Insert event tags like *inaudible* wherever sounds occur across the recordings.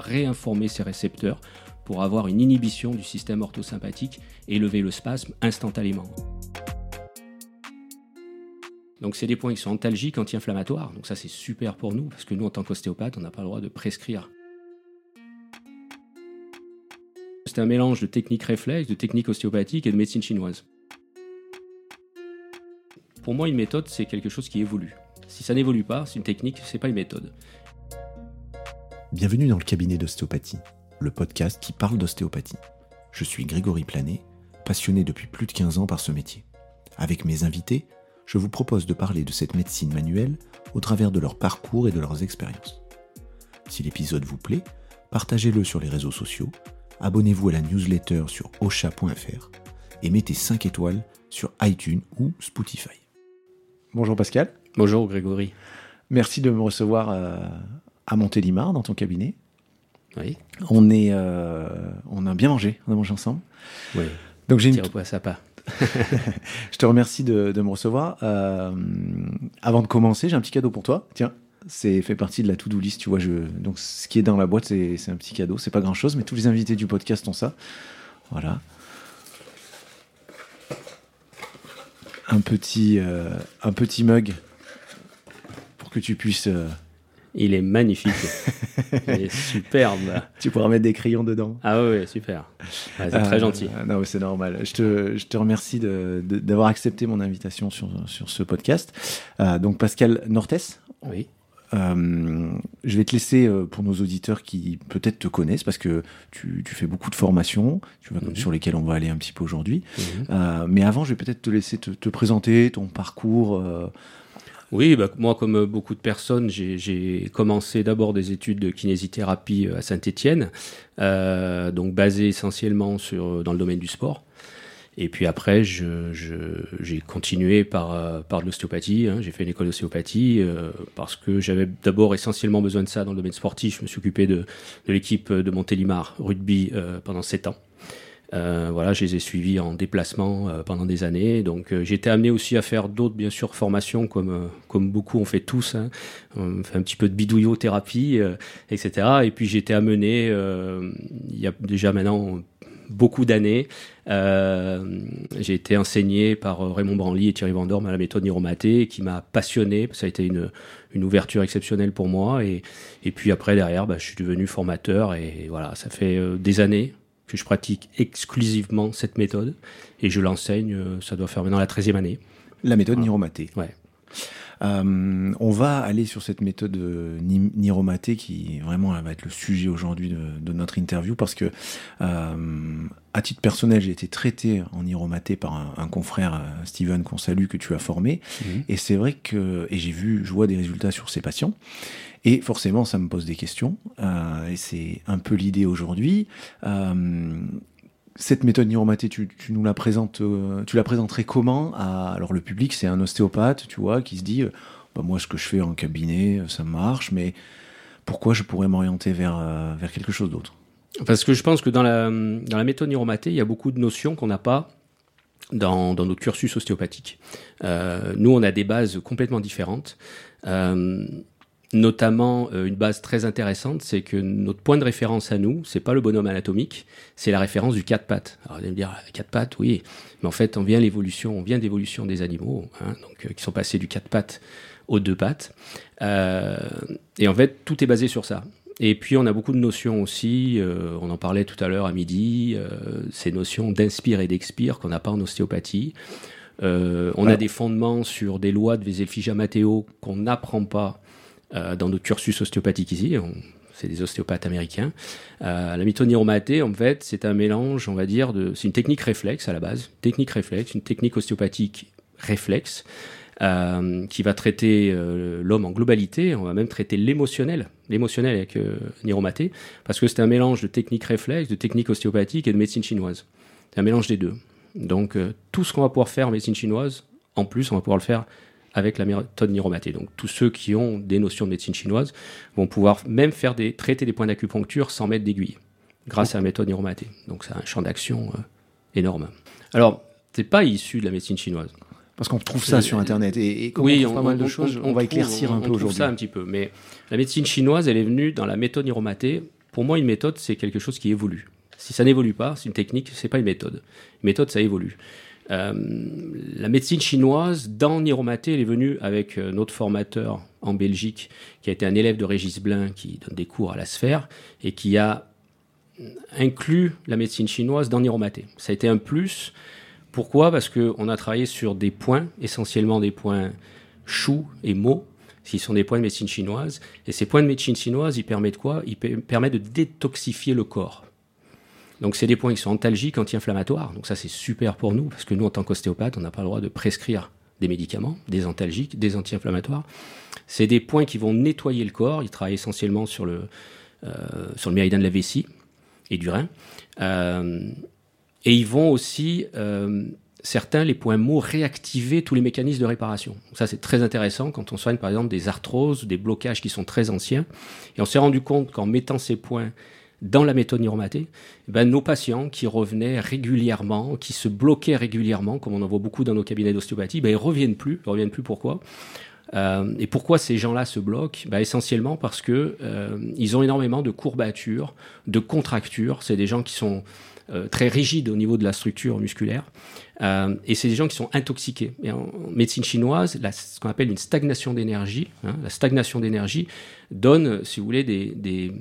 réinformer ses récepteurs pour avoir une inhibition du système orthosympathique et lever le spasme instantanément. Donc c'est des points qui sont antalgiques, anti-inflammatoires. Donc ça c'est super pour nous parce que nous en tant qu'ostéopathe, on n'a pas le droit de prescrire. C'est un mélange de techniques réflexes, de techniques ostéopathiques et de médecine chinoise. Pour moi, une méthode, c'est quelque chose qui évolue. Si ça n'évolue pas, c'est une technique, c'est pas une méthode. Bienvenue dans le cabinet d'ostéopathie, le podcast qui parle d'ostéopathie. Je suis Grégory Planet, passionné depuis plus de 15 ans par ce métier. Avec mes invités, je vous propose de parler de cette médecine manuelle au travers de leur parcours et de leurs expériences. Si l'épisode vous plaît, partagez-le sur les réseaux sociaux, abonnez-vous à la newsletter sur osha.fr et mettez 5 étoiles sur iTunes ou Spotify. Bonjour Pascal. Bonjour Grégory. Merci de me recevoir euh, à Montélimar dans ton cabinet. Oui. On, est, euh, on a bien mangé, on a mangé ensemble. Oui. Donc j'ai une, au ça pas. *laughs* je te remercie de, de me recevoir. Euh, avant de commencer, j'ai un petit cadeau pour toi. Tiens, c'est fait partie de la to-do list. Tu vois, je, donc ce qui est dans la boîte, c'est c'est un petit cadeau. C'est pas grand chose, mais tous les invités du podcast ont ça. Voilà. Un petit, euh, un petit mug pour que tu puisses. Euh, Il est magnifique. *laughs* Il est superbe. tu pourras mettre des crayons dedans. Ah oui, super. Ouais, c'est Euh, très gentil. Non, mais c'est normal. Je te, je te remercie d'avoir accepté mon invitation sur, sur ce podcast. Euh, donc, Pascal Nortes, Oui. Euh, je vais te laisser euh, pour nos auditeurs qui peut-être te connaissent parce que tu, tu fais beaucoup de formations tu vois, Mhm. sur lesquelles on va aller un petit peu aujourd'hui. Mhm. Euh, mais avant, je vais peut-être te laisser te, te présenter ton parcours. Euh, Oui, bah, moi, comme beaucoup de personnes, j'ai- commencé d'abord des études de kinésithérapie euh, à Saint-Étienne, euh, donc basées essentiellement sur, dans le domaine du sport. Et puis après, j'ai continué par, euh, par de l'ostéopathie. hein. J'ai fait une école d'ostéopathie euh, parce que j'avais d'abord essentiellement besoin de ça dans le domaine sportif. Je me suis occupé de, de l'équipe de Montélimar rugby euh, pendant sept ans. Euh, voilà, je les ai suivis en déplacement euh, pendant des années. Donc, euh, j'ai amené aussi à faire d'autres, bien sûr, formations, comme, comme beaucoup on fait tous. hein. On fait un petit peu de bidouillothérapie, etc. Et puis, j'ai été amené, il y a déjà maintenant beaucoup d'années, j'ai été enseigné par Raymond Branly et Thierry Vendorme à la méthode Niromaté, qui m'a passionné. Ça a été une, une ouverture exceptionnelle pour moi. Et, puis après, derrière, bah, je suis devenu formateur. Et voilà, ça fait des années que je pratique exclusivement cette méthode et je l'enseigne, euh, ça doit faire maintenant la 13e année. la méthode Voilà. Niromaté. Ouais. Euh, on va aller sur cette méthode euh, Ni- Niromaté qui vraiment va être le sujet aujourd'hui de, de notre interview parce que euh, à titre personnel j'ai été traité en Niromaté par un, un confrère Steven qu'on salue que tu as formé. Mhm. et c'est vrai que et j'ai vu je vois des résultats sur ces patients. Et forcément ça me pose des questions. Euh, et c'est un peu l'idée aujourd'hui. Euh, cette méthode Niromaté, tu, nous la présentes, euh, tu la présenterais comment Alors le public, c'est un ostéopathe, tu vois, qui se dit, euh, bah, moi ce que je fais en cabinet, euh, ça marche, mais pourquoi je pourrais m'orienter vers, quelque chose d'autre? Parce que je pense que dans la, méthode Niromaté, il y a beaucoup de notions qu'on n'a pas dans, dans notre cursus ostéopathique. Nous, on a des bases complètement différentes. Notamment, euh, une base très intéressante, c'est que notre point de référence à nous, c'est pas le bonhomme anatomique, c'est la référence du quatre pattes. Alors, vous allez me dire, ah, quatre pattes, oui, mais en fait, on vient l'évolution, on vient d'évolution des animaux, hein, donc euh, qui sont passés du quatre pattes aux deux pattes. Euh, et en fait, tout est basé sur ça. Et puis, on a beaucoup de notions aussi, on en parlait tout à l'heure à midi, ces notions d'inspire et d'expire qu'on n'a pas en ostéopathie. On a des fondements sur des lois de Wieselfija Matteo qu'on n'apprend pas euh, dans notre cursus ostéopathique ici. C'est des ostéopathes américains. Euh, la méthode Niromaté, en fait, c'est un mélange, on va dire, de, c'est une technique réflexe à la base, technique réflexe, une technique ostéopathique réflexe, euh, qui va traiter l'homme en globalité. On va même traiter l'émotionnel, l'émotionnel avec Niromaté, parce que c'est un mélange de technique réflexe, de technique ostéopathique et de médecine chinoise. C'est un mélange des deux. Donc, tout ce qu'on va pouvoir faire en médecine chinoise, en plus, on va pouvoir le faire avec la méthode Niromaté. Donc, tous ceux qui ont des notions de médecine chinoise vont pouvoir même faire des, traiter des points d'acupuncture sans mettre d'aiguille, grâce à la méthode Niromaté. Donc, c'est un champ d'action euh, énorme. Alors, c'est pas issu de la médecine chinoise. Parce qu'on trouve ça sur Internet et, et comme oui, on trouve pas mal de choses, on, va éclaircir un on peu aujourd'hui. ça un petit peu. Mais la médecine chinoise, elle est venue dans la méthode Niromaté pour moi, une méthode, c'est quelque chose qui évolue. Si ça n'évolue pas, c'est une technique, c'est pas une méthode. Une méthode, ça évolue. Euh, la médecine chinoise, dans Niromaté, elle est venue avec euh, notre formateur en Belgique, qui a été un élève de Régis Blin, qui donne des cours à la sphère, et qui a inclus la médecine chinoise dans Niromaté. Ça a été un plus. Pourquoi? Parce qu'on a travaillé sur des points, essentiellement des points chou et mo, qui sont des points de médecine chinoise. Et ces points de médecine chinoise, ils permettent quoi? Ils permettent de détoxifier le corps. Donc c'est des points qui sont antalgiques, anti-inflammatoires. Donc ça c'est super pour nous parce que nous en tant qu'ostéopathe, on n'a pas le droit de prescrire des médicaments, des antalgiques, des anti-inflammatoires. C'est des points qui vont nettoyer le corps. Ils travaillent essentiellement sur le euh, sur le méridien de la vessie et du rein. Euh, et ils vont aussi euh, certains, les points mots, réactiver tous les mécanismes de réparation. Ça, c'est très intéressant quand on soigne, par exemple, des arthroses, des blocages qui sont très anciens. Et on s'est rendu compte qu'en mettant ces points dans la méthode neuromatée, eh ben, nos patients qui revenaient régulièrement, qui se bloquaient régulièrement, comme on en voit beaucoup dans nos cabinets d'ostéopathie, ben, ils reviennent plus. Ils reviennent plus pourquoi? Euh, et pourquoi ces gens-là se bloquent? Ben, Essentiellement parce que euh, ils ont énormément de courbatures, de contractures. C'est des gens qui sont euh, très rigides au niveau de la structure musculaire. Et c'est des gens qui sont intoxiqués. Et en médecine chinoise, ce qu'on appelle une stagnation d'énergie, hein, la stagnation d'énergie donne, si vous voulez, des,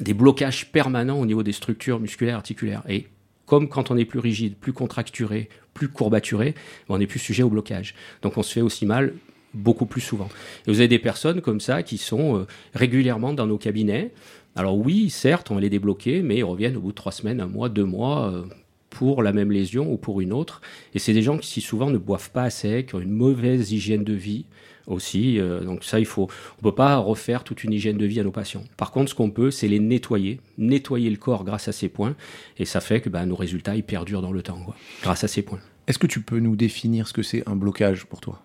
des blocages permanents au niveau des structures musculaires articulaires. Et comme quand on est plus rigide, plus contracturé, plus courbaturé, on n'est plus sujet au blocage. Donc on se fait aussi mal beaucoup plus souvent. Et vous avez des personnes comme ça qui sont euh, régulièrement dans nos cabinets. Alors oui, certes, on les débloquer, mais ils reviennent au bout de trois semaines, un mois, deux mois, euh, pour la même lésion ou pour une autre. Et c'est des gens qui si souvent ne boivent pas assez, qui ont une mauvaise hygiène de vie aussi. Euh, donc ça, il faut, on peut pas refaire toute une hygiène de vie à nos patients. Par contre, ce qu'on peut, c'est les nettoyer, nettoyer le corps grâce à ces points, et ça fait que bah, nos résultats ils perdurent dans le temps, grâce à ces points. Est-ce que tu peux nous définir ce que c'est un blocage pour toi?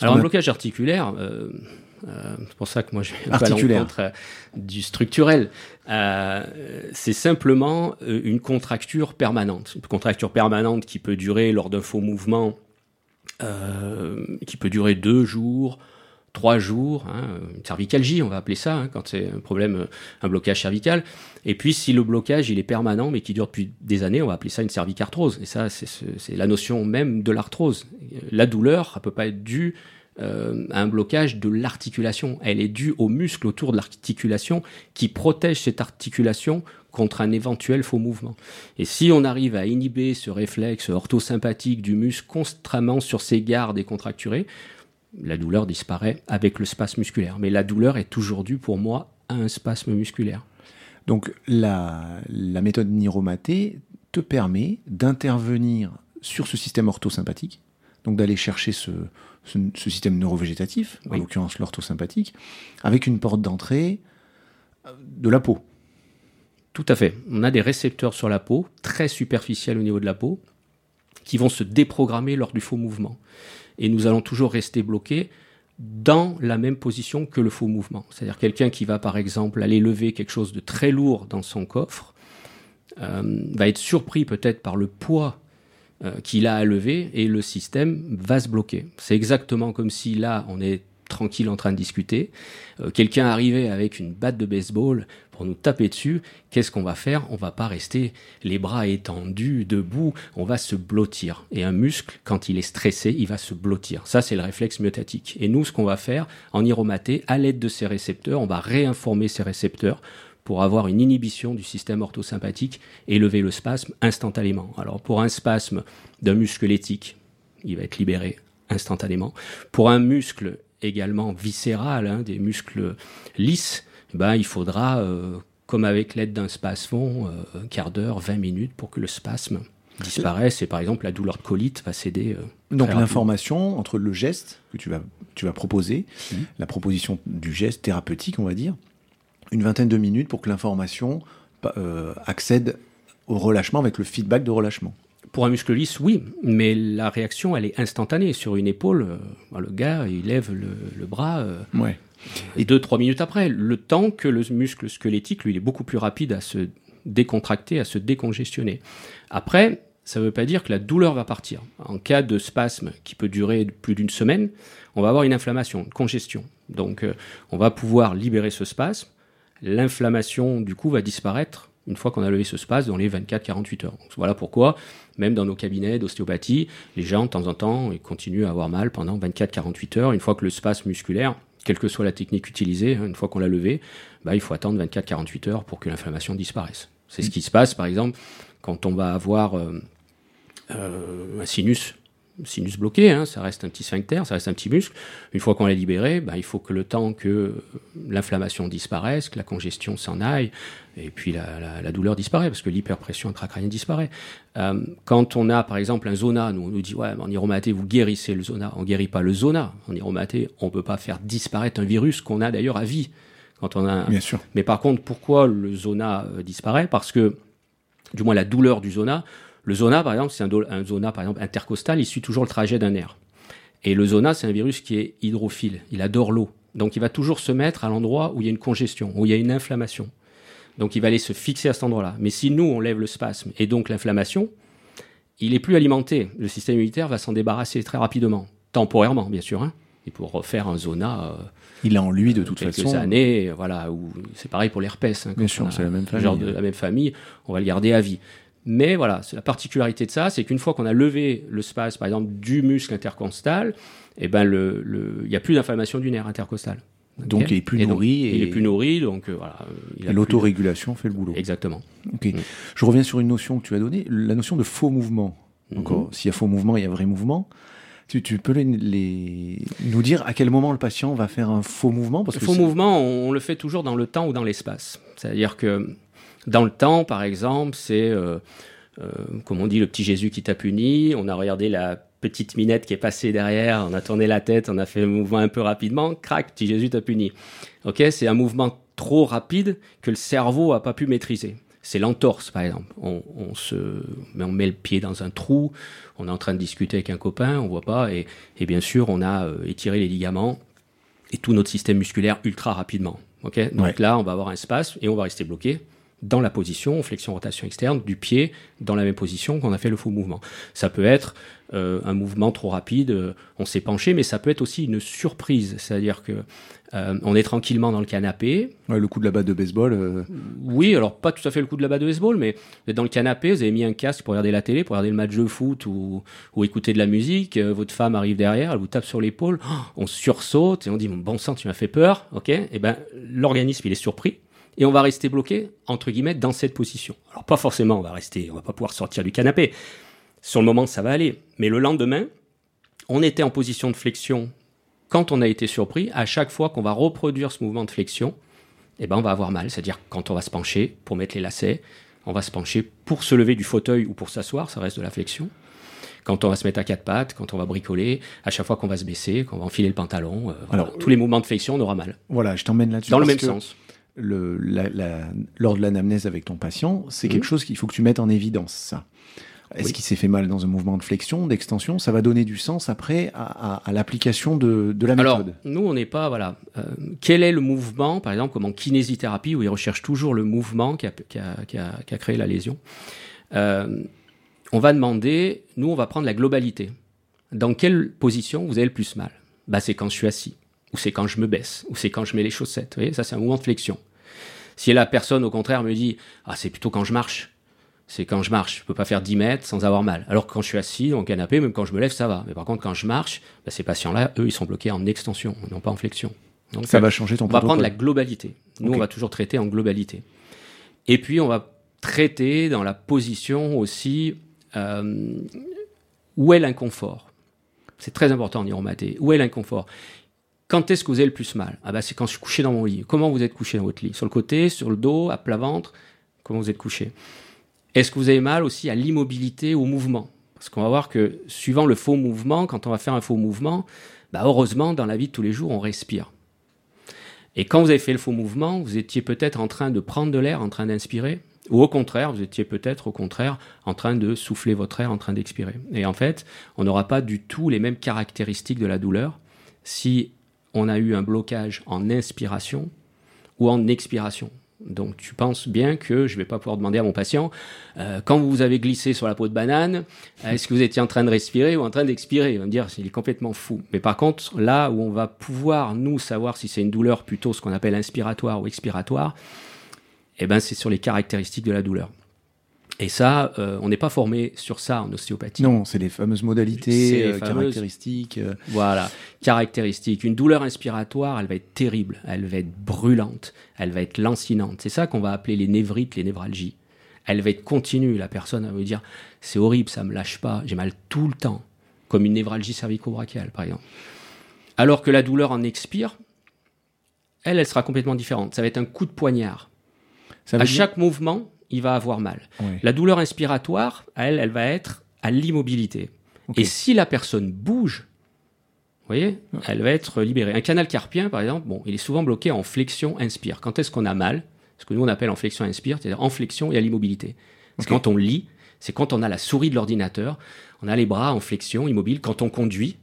Alors un blocage articulaire. Euh, euh, c'est pour ça que moi, je vais pas euh, du structurel. C'est simplement une contracture permanente. Une contracture permanente qui peut durer lors d'un faux mouvement, qui peut durer deux jours, trois jours, hein, une cervicalgie, on va appeler ça, hein, quand c'est un problème, un blocage cervical. Et puis, si le blocage il est permanent, mais qui dure depuis des années, on va appeler ça une cervicarthrose. Et ça, c'est la notion même de l'arthrose. La douleur, elle peut pas être due euh, un blocage de l'articulation. Elle est due aux muscles autour de l'articulation qui protègent cette articulation contre un éventuel faux mouvement. Et si on arrive à inhiber ce réflexe orthosympathique du muscle constamment sur ses gardes et contracturés, la douleur disparaît avec le spasme musculaire. Mais la douleur est toujours due pour moi à un spasme musculaire. Donc la, la méthode Niromaté te permet d'intervenir sur ce système orthosympathique, donc d'aller chercher ce, ce, système neurovégétatif, en l'occurrence l'orthosympathique, avec une porte d'entrée euh, de la peau. Tout à fait. On a des récepteurs sur la peau, très superficiels au niveau de la peau, qui vont se déprogrammer lors du faux mouvement. Et nous allons toujours rester bloqués dans la même position que le faux mouvement. C'est-à-dire quelqu'un qui va par exemple aller lever quelque chose de très lourd dans son coffre, euh, va être surpris peut-être par le poids euh, qu'il a à lever et le système va se bloquer. C'est exactement comme si là, on est tranquille en train de discuter, euh, quelqu'un arrivait avec une batte de baseball nous taper dessus, qu'est-ce qu'on va faire? On va pas rester les bras étendus, debout, on va se blottir. Et un muscle, quand il est stressé, il va se blottir. Ça, c'est le réflexe myotatique. Et nous, ce qu'on va faire en iromaté, à l'aide de ces récepteurs, on va réinformer ces récepteurs pour avoir une inhibition du système orthosympathique et lever le spasme instantanément. Alors pour un spasme d'un muscle squelettique, il va être libéré instantanément. Pour un muscle également viscéral, hein, des muscles lisses, ben, il faudra, euh, comme avec l'aide d'un spasmon, euh, un quart d'heure, 20 minutes pour que le spasme disparaisse et par exemple la douleur de colite va céder. Euh, Donc l'information entre le geste que tu vas, tu vas proposer, mmh. la proposition du geste thérapeutique, on va dire, une vingtaine de minutes pour que l'information euh, accède au relâchement avec le feedback de relâchement. Pour un muscle lisse, oui, mais la réaction, elle est instantanée. Sur une épaule, euh, le gars, il lève le, bras. Euh, ouais. Et deux, trois minutes après, le temps que le muscle squelettique, lui, il est beaucoup plus rapide à se décontracter, à se décongestionner. Après, ça ne veut pas dire que la douleur va partir. En cas de spasme qui peut durer plus d'une semaine, on va avoir une inflammation, une congestion. Donc, on va pouvoir libérer ce spasme, l'inflammation du coup va disparaître une fois qu'on a levé ce spasme dans les 24-48 heures. voilà pourquoi, même dans nos cabinets d'ostéopathie, les gens de temps en temps ils continuent à avoir mal pendant 24-48 heures. Une fois que le spasme musculaire, quelle que soit la technique utilisée, une fois qu'on l'a levé, bah, il faut attendre 24-48 heures pour que l'inflammation disparaisse. C'est ce qui se passe par exemple quand on va avoir euh, euh, un sinus sinus bloqué, hein, ça reste un petit sphincter, ça reste un petit muscle. Une fois qu'on l'a libéré, bah, il faut que le temps que l'inflammation disparaisse, que la congestion s'en aille, et puis la, douleur disparaît, parce que l'hyperpression intracrânienne disparaît. Euh, quand on a, par exemple, un zona, nous, on nous dit, ouais, en iromaté, vous guérissez le zona. On guérit pas le zona. En iromaté, on peut pas faire disparaître un virus qu'on a d'ailleurs à vie. Quand on a... Bien sûr. Mais par contre, pourquoi le zona euh, disparaît? Parce que, du moins la douleur du zona, le zona, par exemple, c'est un, zona par exemple intercostal, il suit toujours le trajet d'un nerf. Et le zona, c'est un virus qui est hydrophile, il adore l'eau. Donc il va toujours se mettre à l'endroit où il y a une congestion, où il y a une inflammation. Donc il va aller se fixer à cet endroit-là. Mais si nous, on lève le spasme et donc l'inflammation, il est plus alimenté. Le système immunitaire va s'en débarrasser très rapidement, temporairement bien sûr. Hein. Et pour refaire un zona, euh, il a en lui de toute quelques façon. années, voilà. c'est pareil pour l'herpès. Hein, bien sûr, c'est la même famille. Genre de la même famille, on va le garder à vie. Mais voilà, la particularité de ça, c'est qu'une fois qu'on a levé le spasme, par exemple, du muscle intercostal, eh ben le, il n'y a plus d'inflammation du nerf intercostal. Donc il est plus nourri. et... Il est plus nourri, donc euh, voilà. l'autorégulation fait le boulot. Exactement. Mm. Je reviens sur une notion que tu as donnée, la notion de faux mouvement. Mm-hmm. Encore, s'il y a faux mouvement, il y a vrai mouvement. Tu, tu peux les, nous dire à quel moment le patient va faire un faux mouvement Parce Le faux mouvement, on le fait toujours dans le temps ou dans l'espace. C'est-à-dire que dans le temps, par exemple, c'est, euh, euh, comme on dit, le petit Jésus qui t'a puni. On a regardé la petite minette qui est passée derrière, on a tourné la tête, on a fait le mouvement un peu rapidement, crac, petit Jésus t'a puni. Ok, c'est un mouvement trop rapide que le cerveau a pas pu maîtriser. C'est l'entorse, par exemple. On, se, on met le pied dans un trou, on est en train de discuter avec un copain, on voit pas, et, bien sûr, on a euh, étiré les ligaments et tout notre système musculaire ultra rapidement. Ok, donc là, on va avoir un espace et on va rester bloqué dans la position, flexion-rotation externe, du pied dans la même position qu'on a fait le faux mouvement. Ça peut être euh, un mouvement trop rapide, euh, on s'est penché, mais ça peut être aussi une surprise, c'est-à-dire que euh, on est tranquillement dans le canapé. le coup de la batte de baseball. Oui, alors pas tout à fait le coup de la batte de baseball, mais vous êtes dans le canapé, vous avez mis un casque pour regarder la télé, pour regarder le match de foot ou, ou écouter de la musique. votre femme arrive derrière, elle vous tape sur l'épaule, *gasps* on sursaute et on dit bon sang, tu m'as fait peur, ok? Et eh ben l'organisme il est surpris et on va rester bloqué, entre guillemets, dans cette position. Alors pas forcément, on va rester, on va pas pouvoir sortir du canapé. Sur le moment, ça va aller. Mais le lendemain, on était en position de flexion quand on a été surpris. À chaque fois qu'on va reproduire ce mouvement de flexion, eh ben, on va avoir mal. C'est-à-dire quand on va se pencher pour mettre les lacets, on va se pencher pour se lever du fauteuil ou pour s'asseoir, ça reste de la flexion. Quand on va se mettre à quatre pattes, quand on va bricoler, à chaque fois qu'on va se baisser, qu'on va enfiler le pantalon, euh, Alors, tous les mouvements de flexion, on aura mal. Voilà, je t'emmène là-dessus. Dans le même sens le, lors de l'anamnèse avec ton patient, c'est quelque mhm. chose qu'il faut que tu mettes en évidence, ça. Est-ce qu'il s'est fait mal dans un mouvement de flexion, d'extension? Ça va donner du sens après à, l'application de, la méthode? Alors, nous, on n'est pas, voilà. Euh, quel est le mouvement, par exemple, comme en kinésithérapie, où ils recherchent toujours le mouvement qui a, créé la lésion euh, On va demander, nous, on va prendre la globalité. Dans quelle position vous avez le plus mal? Bah, C'est quand je suis assis ou c'est quand je me baisse, ou c'est quand je mets les chaussettes. Vous voyez, ça c'est un mouvement de flexion. Si la personne au contraire me dit ah c'est plutôt quand je marche, c'est quand je marche, je peux pas faire 10 mètres sans avoir mal. Alors que quand je suis assis dans le canapé, même quand je me lève, ça va. Mais par contre quand je marche, bah, ces patients-là, eux, ils sont bloqués en extension, non pas en flexion. Donc ça va changer ton. On va prendre la globalité. Nous, on va toujours traiter en globalité. Et puis on va traiter dans la position aussi euh, où est l'inconfort? C'est très important en iromaté. Où est l'inconfort? Quand est-ce que vous avez le plus mal? Ah bah c'est quand je suis couché dans mon lit. Comment vous êtes couché dans votre lit? Sur le côté, sur le dos, à plat ventre? Comment vous êtes couché? Est-ce que vous avez mal aussi à l'immobilité, au mouvement? Parce qu'on va voir que suivant le faux mouvement, quand on va faire un faux mouvement, bah heureusement dans la vie de tous les jours on respire. Et quand vous avez fait le faux mouvement, vous étiez peut-être en train de prendre de l'air, en train d'inspirer, ou au contraire, vous étiez peut-être au contraire en train de souffler votre air, en train d'expirer. Et en fait, on n'aura pas du tout les mêmes caractéristiques de la douleur si on a eu un blocage en inspiration ou en expiration. Donc tu penses bien que je ne vais pas pouvoir demander à mon patient, euh, quand vous avez glissé sur la peau de banane, est-ce que vous étiez en train de respirer ou en train d'expirer? Il va me dire, il est complètement fou. Mais par contre, là où on va pouvoir, nous, savoir si c'est une douleur plutôt ce qu'on appelle inspiratoire ou expiratoire, eh ben, c'est sur les caractéristiques de la douleur. Et ça, euh, on n'est pas formé sur ça en ostéopathie. Non, c'est les fameuses modalités, euh, caractéristiques. Euh. Voilà, caractéristiques. Une douleur inspiratoire, elle va être terrible, elle va être brûlante, elle va être lancinante. C'est ça qu'on va appeler les névrites, les névralgies. Elle va être continue. La personne va me dire, c'est horrible, ça me lâche pas, j'ai mal tout le temps, comme une névralgie cervico-brachiale, par exemple. Alors que la douleur en expire, elle, elle sera complètement différente. Ça va être un coup de poignard. à chaque mouvement, il va avoir mal. La douleur inspiratoire, elle, elle va être à l'immobilité. Et si la personne bouge, vous voyez, elle va être libérée. Un canal carpien, par exemple, bon, il est souvent bloqué en flexion-inspire. Quand est-ce qu'on a mal? Ce que nous on appelle en flexion-inspire, c'est-à-dire en flexion et à l'immobilité. Que quand on lit, c'est quand on a la souris de l'ordinateur, on a les bras en flexion, immobile, quand on conduit.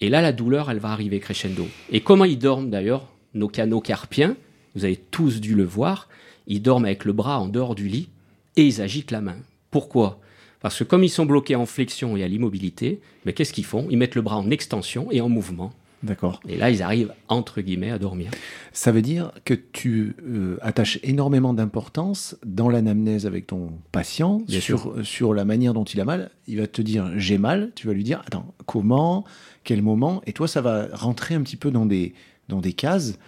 Et là, la douleur, elle va arriver crescendo. Et comment ils dorment d'ailleurs, nos canaux carpiens? Vous avez tous dû le voir ils dorment avec le bras en dehors du lit et ils agitent la main. Pourquoi? Parce que comme ils sont bloqués en flexion et à l'immobilité, mais qu'est-ce qu'ils font? Ils mettent le bras en extension et en mouvement. D'accord. Et là, ils arrivent, entre guillemets, à dormir. Ça veut dire que tu euh, attaches énormément d'importance dans l'anamnèse avec ton patient sur, sur la manière dont il a mal. Il va te dire j'ai mal, tu vas lui dire attends, comment, quel moment? Et toi, ça va rentrer un petit peu dans des, dans des cases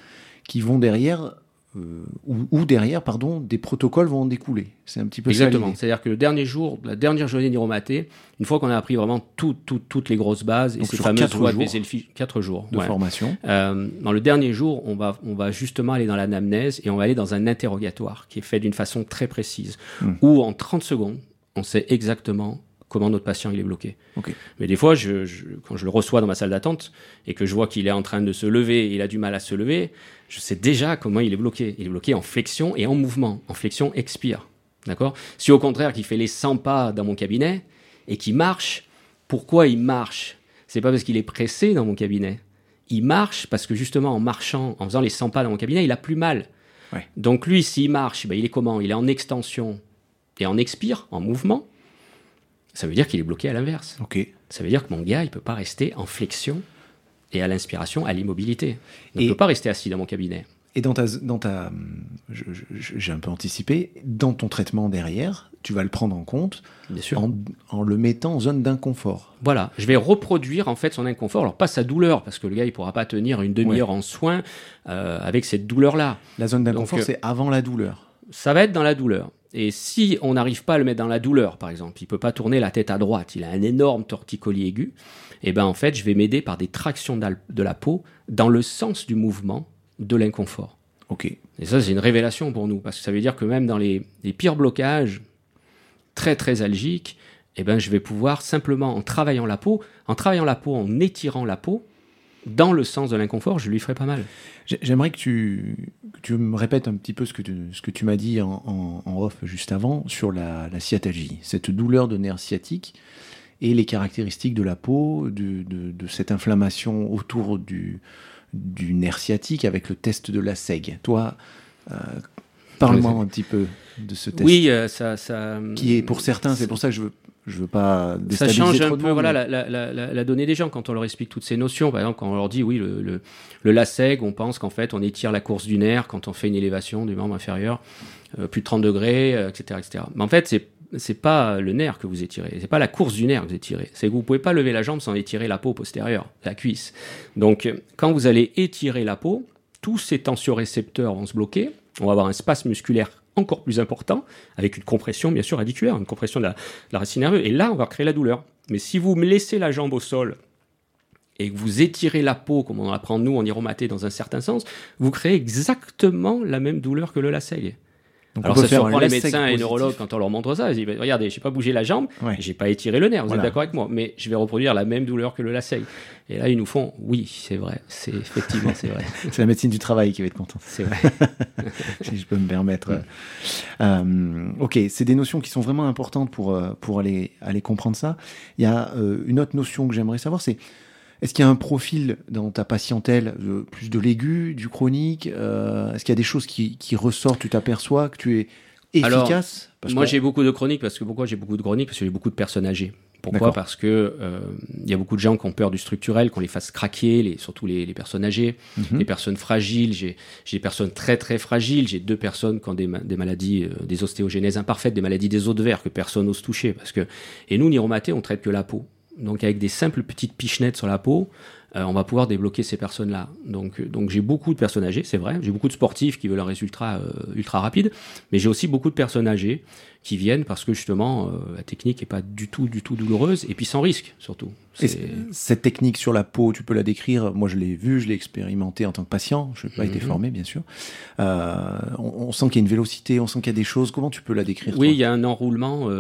qui vont derrière euh, ou, derrière, pardon, des protocoles vont en découler. C'est un petit peu Exactement. C'est-à-dire que le dernier jour, la dernière journée d'Iromaté, une fois qu'on a appris vraiment toutes les grosses bases et ces fameuses jours, des 4 jours de formation. Euh, dans le dernier jour, on va, on va justement aller dans l'anamnèse et on va aller dans un interrogatoire qui est fait d'une façon très précise, hmm. où en 30 secondes, on sait exactement comment notre patient il est bloqué. Mais des fois, je, quand je le reçois dans ma salle d'attente et que je vois qu'il est en train de se lever, il a du mal à se lever, je sais déjà comment il est bloqué. Il est bloqué en flexion et en mouvement. En flexion, expire. D'accord? Si au contraire, qu'il fait les 100 pas dans mon cabinet et qu'il marche, pourquoi il marche? C'est pas parce qu'il est pressé dans mon cabinet. Il marche parce que justement, en marchant, en faisant les 100 pas dans mon cabinet, il a plus mal. Donc lui, s'il marche, ben, il est comment? Il est en extension et en expire, en mouvement ça veut dire qu'il est bloqué à l'inverse. Ça veut dire que mon gars, il peut pas rester en flexion et à l'inspiration, à l'immobilité. Il ne peut pas rester assis dans mon cabinet. Et dans ta, dans ta, j'ai un peu anticipé, dans ton traitement derrière, tu vas le prendre en compte Bien sûr. En, le mettant en zone d'inconfort. Voilà, je vais reproduire en fait son inconfort. Alors pas sa douleur, parce que le gars il pourra pas tenir une demi-heure en soins euh, avec cette douleur-là. La zone d'inconfort, euh, c'est avant la douleur. Ça va être dans la douleur. Et si on n'arrive pas à le mettre dans la douleur, par exemple, il peut pas tourner la tête à droite, il a un énorme torticolis aigu, et eh ben en fait, je vais m'aider par des tractions de la peau dans le sens du mouvement de l'inconfort. Ok. Et ça, c'est une révélation pour nous, parce que ça veut dire que même dans les, pires blocages, très très algiques, eh ben, je vais pouvoir simplement, en travaillant la peau, en travaillant la peau, en étirant la peau, dans le sens de l'inconfort, je lui ferai pas mal. J'aimerais que tu, tu me répètes un petit peu ce que tu, ce que tu m'as dit en, off juste avant sur la, la, sciatalgie, cette douleur de nerf sciatique et les caractéristiques de la peau, de, de, cette inflammation autour du, du nerf sciatique avec le test de la SEG. Toi, euh, parle-moi un petit peu de ce test. Oui, euh, ça, ça, Qui est pour certains, c'est pour ça que je veux je veux pas ça change un peu voilà la, la, la, donnée des gens quand on leur explique toutes ces notions par exemple quand on leur dit oui le, le, le on pense qu'en fait on étire la course du nerf quand on fait une élévation du membre inférieur euh, plus de 30 degrés etc euh, etc mais en fait c'est c'est pas le nerf que vous étirez, c'est pas la course du nerf que vous étirez. C'est que vous pouvez pas lever la jambe sans étirer la peau postérieure, la cuisse. Donc, quand vous allez étirer la peau, tous ces tensiorécepteurs vont se bloquer. On va avoir un spasme musculaire encore plus important, avec une compression bien sûr radiculaire, une compression de la, racine nerveuse. Et là, on va créer la douleur. Mais si vous laissez la jambe au sol et que vous étirez la peau, comme on apprend nous en iromaté dans un certain sens, vous créez exactement la même douleur que le lacet. Alors ça surprend les médecins et les neurologues quand on leur montre ça. Ils disent, regardez, j'ai pas bougé la jambe, j'ai pas étiré le nerf. Vous êtes d'accord avec moi Mais je vais reproduire la même douleur que le lacet. Et là, ils nous font, oui, c'est vrai, c'est effectivement, c'est vrai. *laughs* c'est la médecine du travail qui va être contente. C'est vrai. *laughs* si je peux me permettre. Euh, ok, c'est des notions qui sont vraiment importantes pour, euh, pour aller, aller comprendre ça. Il y a euh, une autre notion que j'aimerais savoir, c'est Est-ce qu'il y a un profil dans ta patientèle, plus de l'aigu, du chronique Est-ce qu'il y a des choses qui, qui ressortent, tu t'aperçois que tu es efficace? Moi, j'ai beaucoup de chroniques parce que pourquoi j'ai beaucoup de chroniques? Parce que j'ai beaucoup de personnes âgées. Pourquoi? Parce que euh, il y a beaucoup de gens qui ont peur du structurel, qu'on les fasse craquer, les, surtout les, personnes âgées, mhm. les personnes fragiles. J'ai des personnes très très fragiles. J'ai deux personnes qui ont des, des maladies, euh, des ostéogénèses imparfaites, des maladies des os de verre que personne n'ose toucher. Parce que et nous, Niromaté, on traite que la peau. Donc avec des simples petites pichenettes sur la peau, euh, on va pouvoir débloquer ces personnes-là. Donc, euh, donc j'ai beaucoup de personnes âgées, c'est vrai. J'ai beaucoup de sportifs qui veulent un résultat euh, ultra rapide, mais j'ai aussi beaucoup de personnes âgées qui viennent parce que justement la technique est pas du tout, du tout douloureuse et puis sans risque surtout. cette technique sur la peau, tu peux la décrire? Moi, je l'ai vu, je l'ai expérimenté en tant que patient. Je n'ai pas été mhm. formé, bien sûr. on, sent qu'il y a une vélocité, on sent qu'il y a des choses. Comment tu peux la décrire Oui, il y a un enroulement,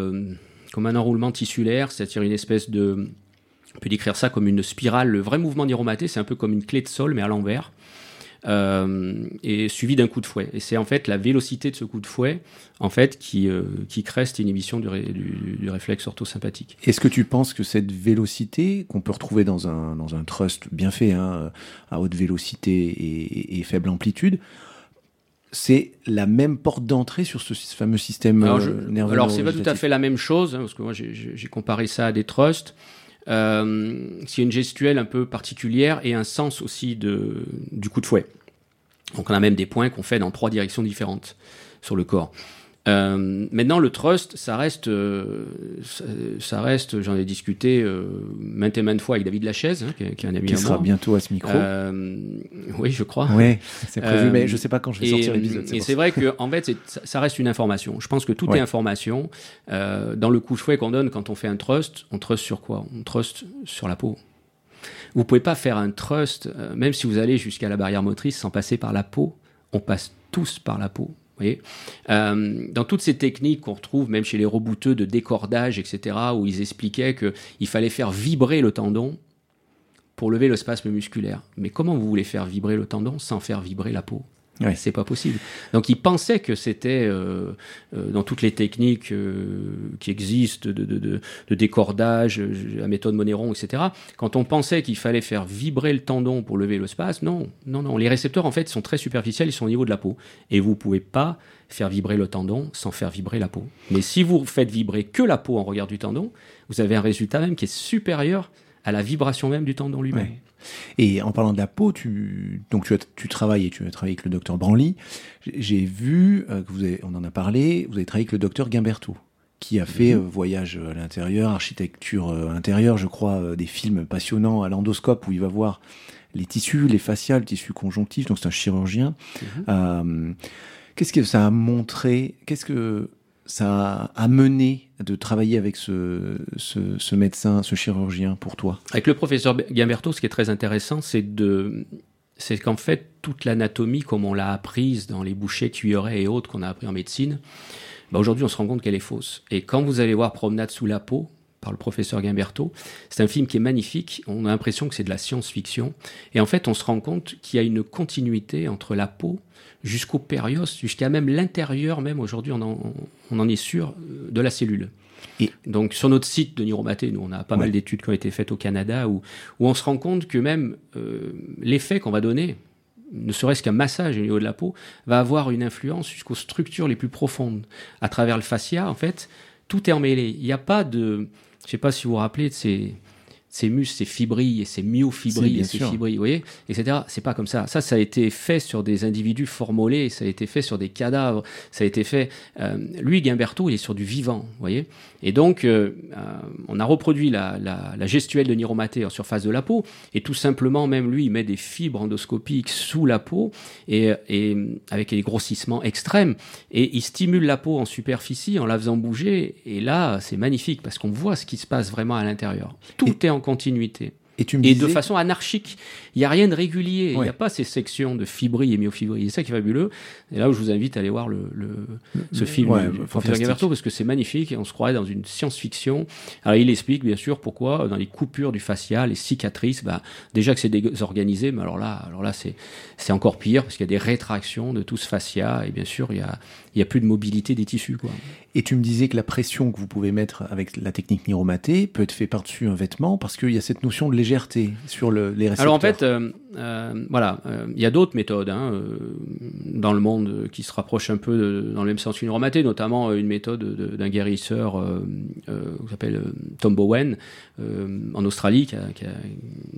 comme un enroulement tissulaire, c'est-à-dire une espèce de on peut décrire ça comme une spirale. Le vrai mouvement niromaté, c'est un peu comme une clé de sol, mais à l'envers. Euh, et suivi d'un coup de fouet. Et c'est en fait la vélocité de ce coup de fouet en fait qui, euh, crée cette inhibition du, du, réflexe orthosympathique. Est-ce que tu penses que cette vélocité qu'on peut retrouver dans un, dans trust bien fait, hein, à haute vélocité et, faible amplitude, c'est la même porte d'entrée sur ce fameux système alors, je, euh, nerveux Alors c'est pas tout à fait la même chose, hein, parce que moi j'ai comparé ça à des trusts. Euh, c'est une gestuelle un peu particulière et un sens aussi de, du coup de fouet. Donc on a même des points qu'on fait dans trois directions différentes sur le corps. Euh, maintenant, le trust, ça reste, euh, ça, reste. J'en ai discuté euh, maintes et maintes fois avec David Lachaise, hein, qui, qui, un ami qui sera bientôt à ce micro. Oui, je crois. Oui, c'est prévu, mais je sais pas quand je vais sortir l'épisode. Et c'est vrai que, en fait, ça reste une information. Je pense que tout est information. dans le coup de fouet qu'on donne quand on fait un trust, on trust sur quoi? On trust sur la peau. Vous pouvez pas faire un trust, même si vous allez jusqu'à la barrière motrice sans passer par la peau. On passe tous par la peau euh, dans toutes ces techniques qu'on retrouve même chez les rebouteux de décordage, etc., où ils expliquaient qu'il fallait faire vibrer le tendon pour lever le spasme musculaire. Mais comment vous voulez faire vibrer le tendon sans faire vibrer la peau? Ouais. C'est pas possible. Donc il pensait que c'était euh, euh, dans toutes les techniques euh, qui existent de, de, de, de, décordage, la méthode Monéron, etc. Quand on pensait qu'il fallait faire vibrer le tendon pour lever le spasme, non, non, non. Les récepteurs en fait sont très superficiels, ils sont au niveau de la peau, et vous pouvez pas faire vibrer le tendon sans faire vibrer la peau. Mais si vous faites vibrer que la peau en regard du tendon, vous avez un résultat même qui est supérieur à la vibration même du tendon lui-même. Et en parlant de la peau, tu, donc tu, tu travailles et tu as travaillé avec le docteur Branly. J'ai vu euh, que vous avez, on en a parlé, vous avez travaillé avec le docteur Gimberto qui a fait mhm. euh, voyage à l'intérieur, architecture euh, intérieure, je crois, des films passionnants à l'endoscope où il va voir les tissus, les faciales, les tissus conjonctifs. Donc c'est un chirurgien. Mhm. Qu'est-ce que ça a montré? Qu'est-ce que ça a amené de travailler avec ce, ce, médecin, ce chirurgien pour toi Avec le professeur Gamberto, ce qui est très intéressant, c'est de c'est qu'en fait, toute l'anatomie, comme on l'a apprise dans les bouchées, cuillerets et autres qu'on a appris en médecine, bah aujourd'hui, on se rend compte qu'elle est fausse. Et quand vous allez voir Promenade sous la peau, par le professeur Gimberto. C'est un film qui est magnifique. On a l'impression que c'est de la science-fiction. Et en fait, on se rend compte qu'il y a une continuité entre la peau jusqu'au périos, jusqu'à même l'intérieur, même aujourd'hui, on, on en, est sûr, euh, de la cellule. Et donc sur notre site de Niromaté, nous on a pas mal d'études qui ont été faites au Canada où, où on se rend compte que même euh, l'effet qu'on va donner, ne serait-ce qu'un massage au niveau de la peau, va avoir une influence jusqu'aux structures les plus profondes. À travers le fascia, en fait, tout est emmêlé. Il n'y a pas de, je ne sais pas si vous vous rappelez de ces, ces muscles, ces fibrilles, ces myofibrilles, ces fibrilles, vous voyez, etc. C'est pas comme ça. Ça, ça a été fait sur des individus formolés, ça a été fait sur des cadavres, ça a été fait. Euh, lui, Gimberto, il est sur du vivant, vous voyez. Et donc, euh, euh, on a reproduit la, la, gestuelle de Niromaté en surface de la peau, et tout simplement, même lui, il met des fibres endoscopiques sous la peau, et, et avec des grossissements extrêmes, et il stimule la peau en superficie en la faisant bouger, et là, c'est magnifique parce qu'on voit ce qui se passe vraiment à l'intérieur. Tout est en continuité. Et, tu me et de façon anarchique. Il n'y a rien de régulier. Il n'y a pas ces sections de fibrilles et myofibrilles. C'est ça qui est fabuleux. Et là où je vous invite à aller voir le, le ce film ouais, Gaverto parce que c'est magnifique et on se croirait dans une science-fiction. Alors il explique bien sûr pourquoi dans les coupures du facial, les cicatrices, bah, déjà que c'est désorganisé, mais alors là, alors là c'est c'est encore pire parce qu'il y a des rétractions de tout ce fascia et bien sûr il y a il y a plus de mobilité des tissus quoi. Et tu me disais que la pression que vous pouvez mettre avec la technique niromatée peut être fait par-dessus un vêtement parce qu'il y a cette notion de légèreté légèreté sur le, les récepteurs Alors en fait, euh, euh, voilà, euh, il y a d'autres méthodes hein, dans le monde qui se rapprochent un peu de- dans le même sens qu'une neuromaté, notamment une méthode de- d'un guérisseur qui s'appelle Tom Bowen en Australie, qui a, qui a-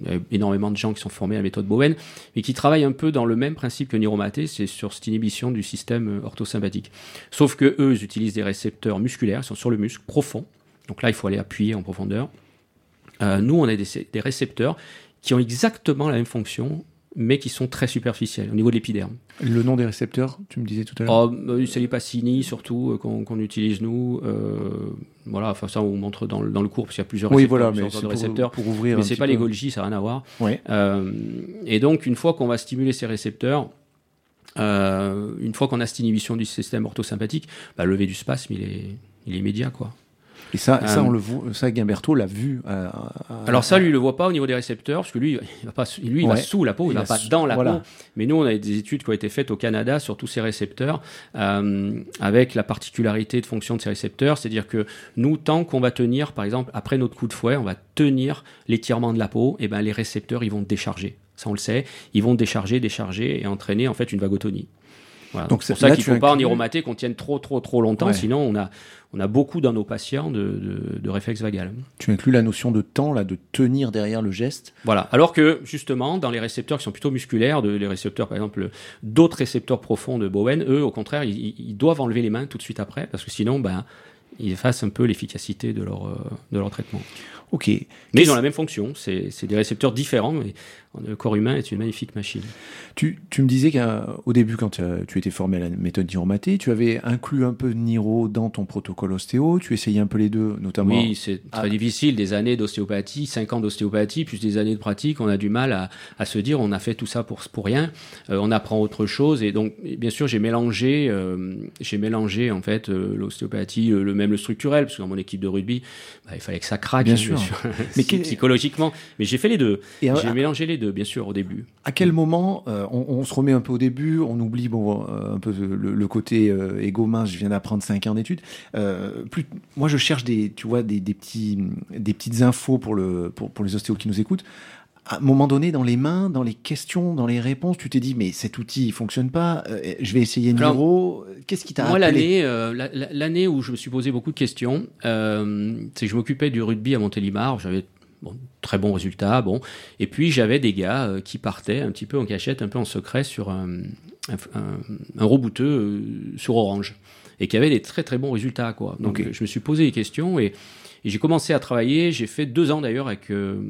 il y a énormément de gens qui sont formés à la méthode Bowen, mais qui travaille un peu dans le même principe que neuromaté, c'est sur cette inhibition du système orthosympathique. Sauf que eux, ils utilisent des récepteurs musculaires, ils sont sur le muscle profond. Donc là, il faut aller appuyer en profondeur. Euh, nous, on a des, des récepteurs qui ont exactement la même fonction, mais qui sont très superficiels au niveau de l'épiderme. Le nom des récepteurs, tu me disais tout à l'heure Oh, c'est les Passini surtout euh, qu'on utilise nous. Euh, voilà, enfin ça on montre dans le, dans le cours parce qu'il y a plusieurs Oui, récepteurs, voilà, mais de pour, récepteurs. pour ouvrir Mais c'est petit pas peu. les Golgi, ça n'a rien à voir. Euh, et donc, une fois qu'on va stimuler ces récepteurs, une fois qu'on a cette inhibition du système orthosympathique, bah, le lever du spasme, il est, il est immédiat. Quoi. Et ça, ça, Euh, on le voit, ça, Guimberto l'a vu. à- à- Alors ça, lui, il le voit pas au niveau des récepteurs, parce que lui, il va pas, lui, il va sous la peau, il, Il va va pas sous- dans la voilà. peau. Mais nous, on a des études qui ont été faites au Canada sur tous ces récepteurs, euh, avec la particularité de fonction de ces récepteurs, c'est-à-dire que nous, tant qu'on va tenir, par exemple, après notre coup de fouet, on va tenir l'étirement de la peau, et ben les récepteurs, ils vont décharger. Ça, on le sait. Ils vont décharger, décharger et entraîner en fait une vagotonie. Voilà. Donc c'est pour ça qu'il ne faut pas en iromaté qu'on tienne trop, trop, trop longtemps, Ouais. sinon on a, on a beaucoup dans nos patients de, de, de réflexes vagales. Tu inclus la notion de temps, là, de tenir derrière le geste. Voilà. Alors que justement, dans les récepteurs qui sont plutôt musculaires, de, les récepteurs par exemple d'autres récepteurs profonds de Bowen, eux au contraire, ils, ils doivent enlever les mains tout de suite après, parce que sinon, ben, ils effacent un peu l'efficacité de leur, euh, de leur traitement. Ok. Mais ils ont la même fonction, c'est c'est des récepteurs différents, mais le corps humain est une magnifique machine. Tu, tu me disais qu'au début, quand tu, as- tu étais formé à la méthode Niromaté, tu avais inclus un peu de Niro dans ton protocole ostéo. Tu essayais un peu les deux, notamment. Oui, c'est très Ah. difficile. Des années d'ostéopathie, cinq ans d'ostéopathie, plus des années de pratique, on a du mal à, à se dire on a fait tout ça pour, pour rien. Euh, on apprend autre chose. Et donc, bien sûr, j'ai mélangé, euh, j'ai mélangé en fait euh, l'ostéopathie, euh, le même le structurel, parce que dans mon équipe de rugby, bah, il fallait que ça craque, Bien hein, sûr. Mais *laughs* psychologiquement. Mais j'ai fait les deux. J'ai mélangé les deux, bien sûr, au début. à quel moment euh, on, on se remet un peu au début, on oublie bon euh, un peu le, le côté euh, égo mince. Je viens d'apprendre 5 ans d'études. Euh, plus, moi, je cherche des, tu vois, des, des petits, des petites infos pour le, pour, pour les ostéos qui nous écoutent. À un moment donné, dans les mains, dans les questions, dans les réponses, tu t'es dit mais cet outil il fonctionne pas. euh, je vais essayer Niro. Qu'est-ce qui t'a Moi, l'année, euh, la- la- l'année où je me suis posé beaucoup de questions, euh, c'est que je m'occupais du rugby à Montélimar. J'avais bon, très bons résultats, bon. Et puis j'avais des gars euh, qui partaient un petit peu en cachette, un peu en secret sur un, un, rebouteux euh, sur Orange et qui avaient des très très bons résultats, quoi. Donc je me suis posé des questions et, et j'ai commencé à travailler. J'ai fait deux ans d'ailleurs avec euh,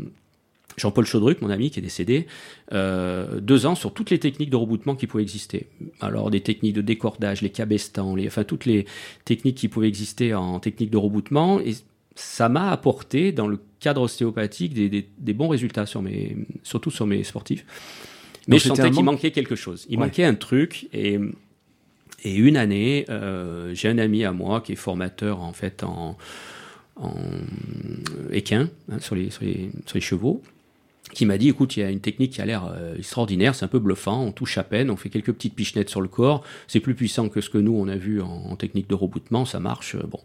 Jean-Paul Chaudruc, mon ami qui est décédé, euh, deux ans sur toutes les techniques de reboutement qui pouvaient exister. Alors des techniques de décordage, les cabestans, les, enfin toutes les techniques qui pouvaient exister en technique de reboutement. Et ça m'a apporté dans le cadre ostéopathique des, des- des bons résultats sur mes, surtout sur mes sportifs. Mais Donc je sentais qu'il manquait quelque chose. Il Ouais. manquait un truc et et une année, euh, j'ai un ami à moi qui est formateur en fait en, en équin hein, sur, les, sur, les, sur les chevaux, qui m'a dit écoute, il y a une technique qui a l'air euh, extraordinaire, c'est un peu bluffant, on touche à peine, on fait quelques petites pichenettes sur le corps, c'est plus puissant que ce que nous on a vu en, en technique de reboutement, ça marche. euh, bon.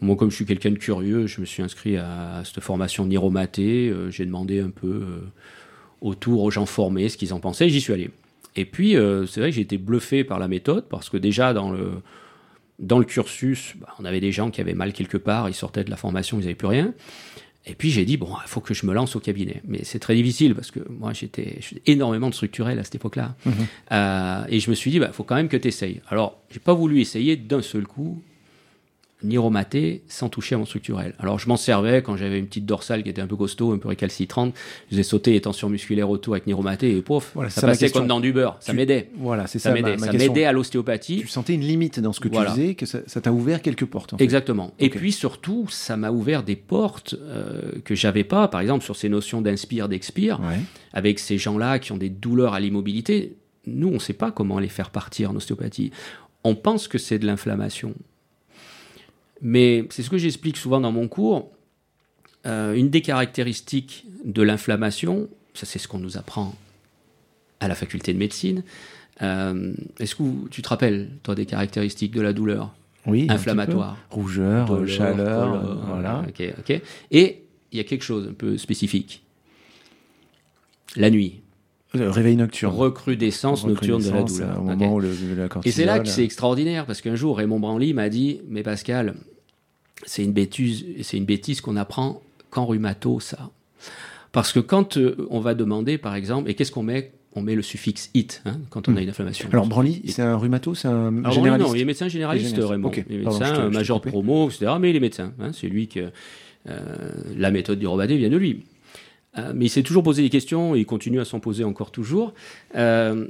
Moi, comme je suis quelqu'un de curieux, je me suis inscrit à, à cette formation Niromaté, euh, j'ai demandé un peu euh, autour aux gens formés ce qu'ils en pensaient, j'y suis allé. Et puis, euh, c'est vrai que j'ai été bluffé par la méthode, parce que déjà, dans le, dans le cursus, bah, on avait des gens qui avaient mal quelque part, ils sortaient de la formation, ils n'avaient plus rien. Et puis j'ai dit, bon, il faut que je me lance au cabinet. Mais c'est très difficile, parce que moi, j'étais énormément de structurel à cette époque-là. Euh, et je me suis dit, il bah, faut quand même que tu essayes. Alors, j'ai pas voulu essayer d'un seul coup niromaté sans toucher à mon structurel. Alors je m'en servais quand j'avais une petite dorsale qui était un peu costaud, un peu récalcitrante. Je faisais sauter les tensions musculaires autour avec niromaté et pouf, Voilà, ça passait comme dans du beurre. Ça Tu- m'aidait. Voilà, c'est Ça ça. ma- m'aidait. ma Ça m'aidait à l'ostéopathie. Tu sentais une limite dans ce que tu faisais, que ça t'a ouvert quelques portes. en fait. Exactement. Et puis surtout, ça m'a ouvert des portes euh, que j'avais pas, par exemple sur ces notions d'inspire, d'expire, Ouais. avec ces gens-là qui ont des douleurs à l'immobilité. Nous, on ne sait pas comment les faire partir en ostéopathie. On pense que c'est de l'inflammation. Mais c'est ce que j'explique souvent dans mon cours. Euh, une des caractéristiques de l'inflammation, ça c'est ce qu'on nous apprend à la faculté de médecine. Euh, Est-ce que vous- tu te rappelles, toi, des caractéristiques de la douleur Oui. inflammatoire? Rougeur, Douleur, chaleur, euh, voilà. Ok, ok. Et il y a quelque chose un peu spécifique. la nuit. Le réveil nocturne. Recrudescence nocturne de la Recrudescence, douleur. Au moment où le, la Et c'est là que c'est extraordinaire, parce qu'un jour, Raymond Branly m'a dit Mais Pascal, c'est une bêtise, c'est une bêtise qu'on apprend qu'en rhumato, ça. Parce que quand euh, on va demander, par exemple, et qu'est-ce qu'on met? On met le suffixe it hein, quand on a une inflammation. Alors, Branly, c'est un rhumato, c'est un Alors, généraliste non, il est médecin généraliste, généraliste. Raymond. Il est pardon, médecin, je te- major promo, etc. Mais il est médecin. hein, c'est lui que euh, la méthode du Robadet vient de lui. Euh, mais il s'est toujours posé des questions et il continue à s'en poser encore toujours. Euh,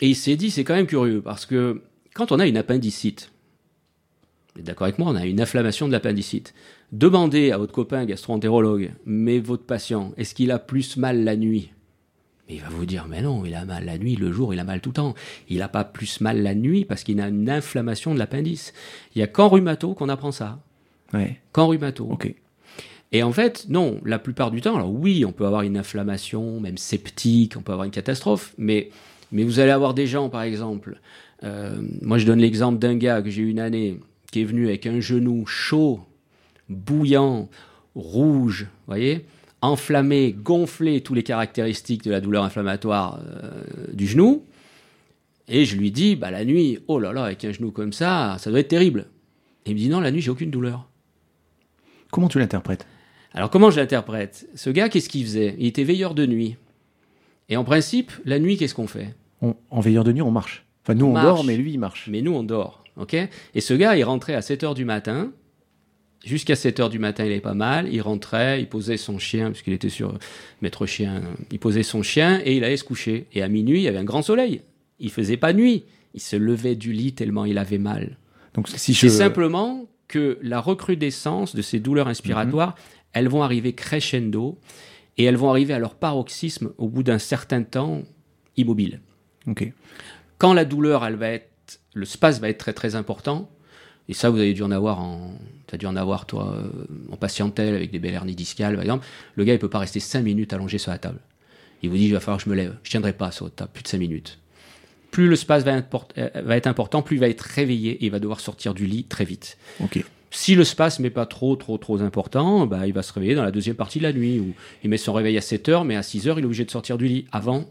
et il s'est dit, c'est quand même curieux parce que quand on a une appendicite, d'accord avec moi, on a une inflammation de l'appendicite. Demandez à votre copain gastro-entérologue, mais votre patient, est-ce qu'il a plus mal la nuit? Mais il va vous dire, mais non, il a mal la nuit, le jour, il a mal tout le temps. Il n'a pas plus mal la nuit parce qu'il a une inflammation de l'appendice. Il n'y a qu'en rhumato qu'on apprend ça. Ouais, Qu'en rhumato. ok. Et en fait, non, la plupart du temps, alors oui, on peut avoir une inflammation, même septique, on peut avoir une catastrophe, mais, mais vous allez avoir des gens, par exemple, euh, moi je donne l'exemple d'un gars que j'ai eu une année, qui est venu avec un genou chaud, bouillant, rouge, vous voyez, enflammé, gonflé, tous les caractéristiques de la douleur inflammatoire euh, du genou. Et je lui dis, bah la nuit, oh là là, avec un genou comme ça, ça doit être terrible. Et il me dit, non, la nuit, j'ai aucune douleur. Comment tu l'interprètes? Alors comment je l'interprète? Ce gars, qu'est-ce qu'il faisait? Il était veilleur de nuit. Et en principe, la nuit, qu'est-ce qu'on fait? On- En veilleur de nuit, on marche. Enfin, nous, On on, marche. dort, mais lui, il marche. Mais nous, on dort. ok? Et ce gars, il rentrait à 7 heures du matin. Jusqu'à 7 heures du matin, il avait pas mal. Il rentrait, il posait son chien, puisqu'il était sur maître chien. Il posait son chien et il allait se coucher. Et à minuit, il y avait un grand soleil. Il faisait pas nuit. Il se levait du lit tellement il avait mal. Donc, si C'est je... simplement que la recrudescence de ces douleurs inspiratoires, elles vont arriver crescendo et elles vont arriver à leur paroxysme au bout d'un certain temps immobile. Ok. Quand la douleur, elle va être, le spasme va être très très important. Et ça, vous avez dû en avoir en, t'as dû en avoir toi euh, en patientèle avec des belles hernies discales, par exemple. Le gars, il peut pas rester 5 minutes allongé sur la table. Il vous dit, il va falloir que je me lève. Je tiendrai pas sur votre table plus de 5 minutes. Plus le spasme va, euh, va être important, plus il va être réveillé et il va devoir sortir du lit très vite. Ok. Si le spasme n'est pas trop, trop, trop important, bah, il va se réveiller dans la deuxième partie de la nuit. Où il met son réveil à 7 heures, mais à 6 heures, il est obligé de sortir du lit. Avant,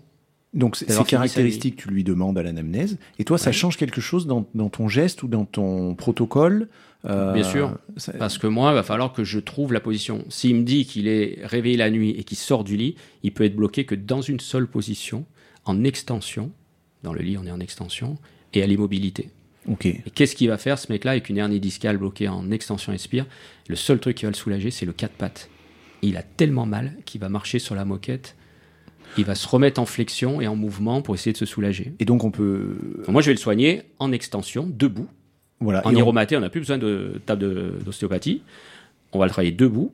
Donc, ces caractéristiques, tu lui demandes à l'anamnèse. Et toi, ça Ouais. change quelque chose dans, dans ton geste ou dans ton protocole Euh, Bien sûr. ça- Parce que moi, il va falloir que je trouve la position. S'il me dit qu'il est réveillé la nuit et qu'il sort du lit, il peut être bloqué que dans une seule position, en extension. Dans le lit, on est en extension, et à l'immobilité. Et qu'est-ce qu'il va faire, ce mec-là, avec une hernie discale bloquée en extension expire Le seul truc qui va le soulager, c'est le quatre pattes. Il a tellement mal qu'il va marcher sur la moquette. Il va se remettre en flexion et en mouvement pour essayer de se soulager. Et donc, on peut. Moi, je vais le soigner en extension, debout. Voilà. En Et on- iromaté, on n'a plus besoin de table d'ostéopathie. On va le travailler debout,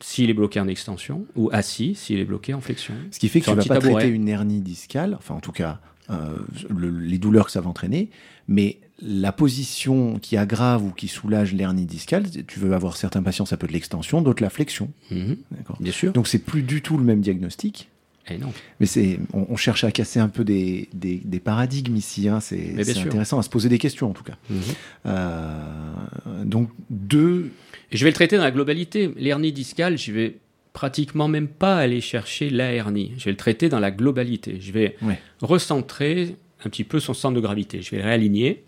s'il est bloqué en extension, ou assis, s'il est bloqué en flexion. Ce qui fait que Sur tu un vas pas tabouret. traiter une hernie discale, enfin en tout cas le- les douleurs que ça va entraîner, mais la position qui aggrave ou qui soulage l'hernie discale, tu veux avoir certains patients, ça peut être l'extension, d'autres la flexion. D'accord. Bien sûr. Donc c'est plus du tout le même diagnostic, Eh non. mais c'est on, on cherche à casser un peu des, des, des paradigmes ici. Hein, c'est intéressant à se poser des questions en tout cas. Mhm. Euh, donc deux. Et je vais le traiter dans la globalité. L'hernie discale, je vais pratiquement même pas aller chercher la hernie. Je vais le traiter dans la globalité. Je vais Ouais. recentrer un petit peu son centre de gravité. Je vais le réaligner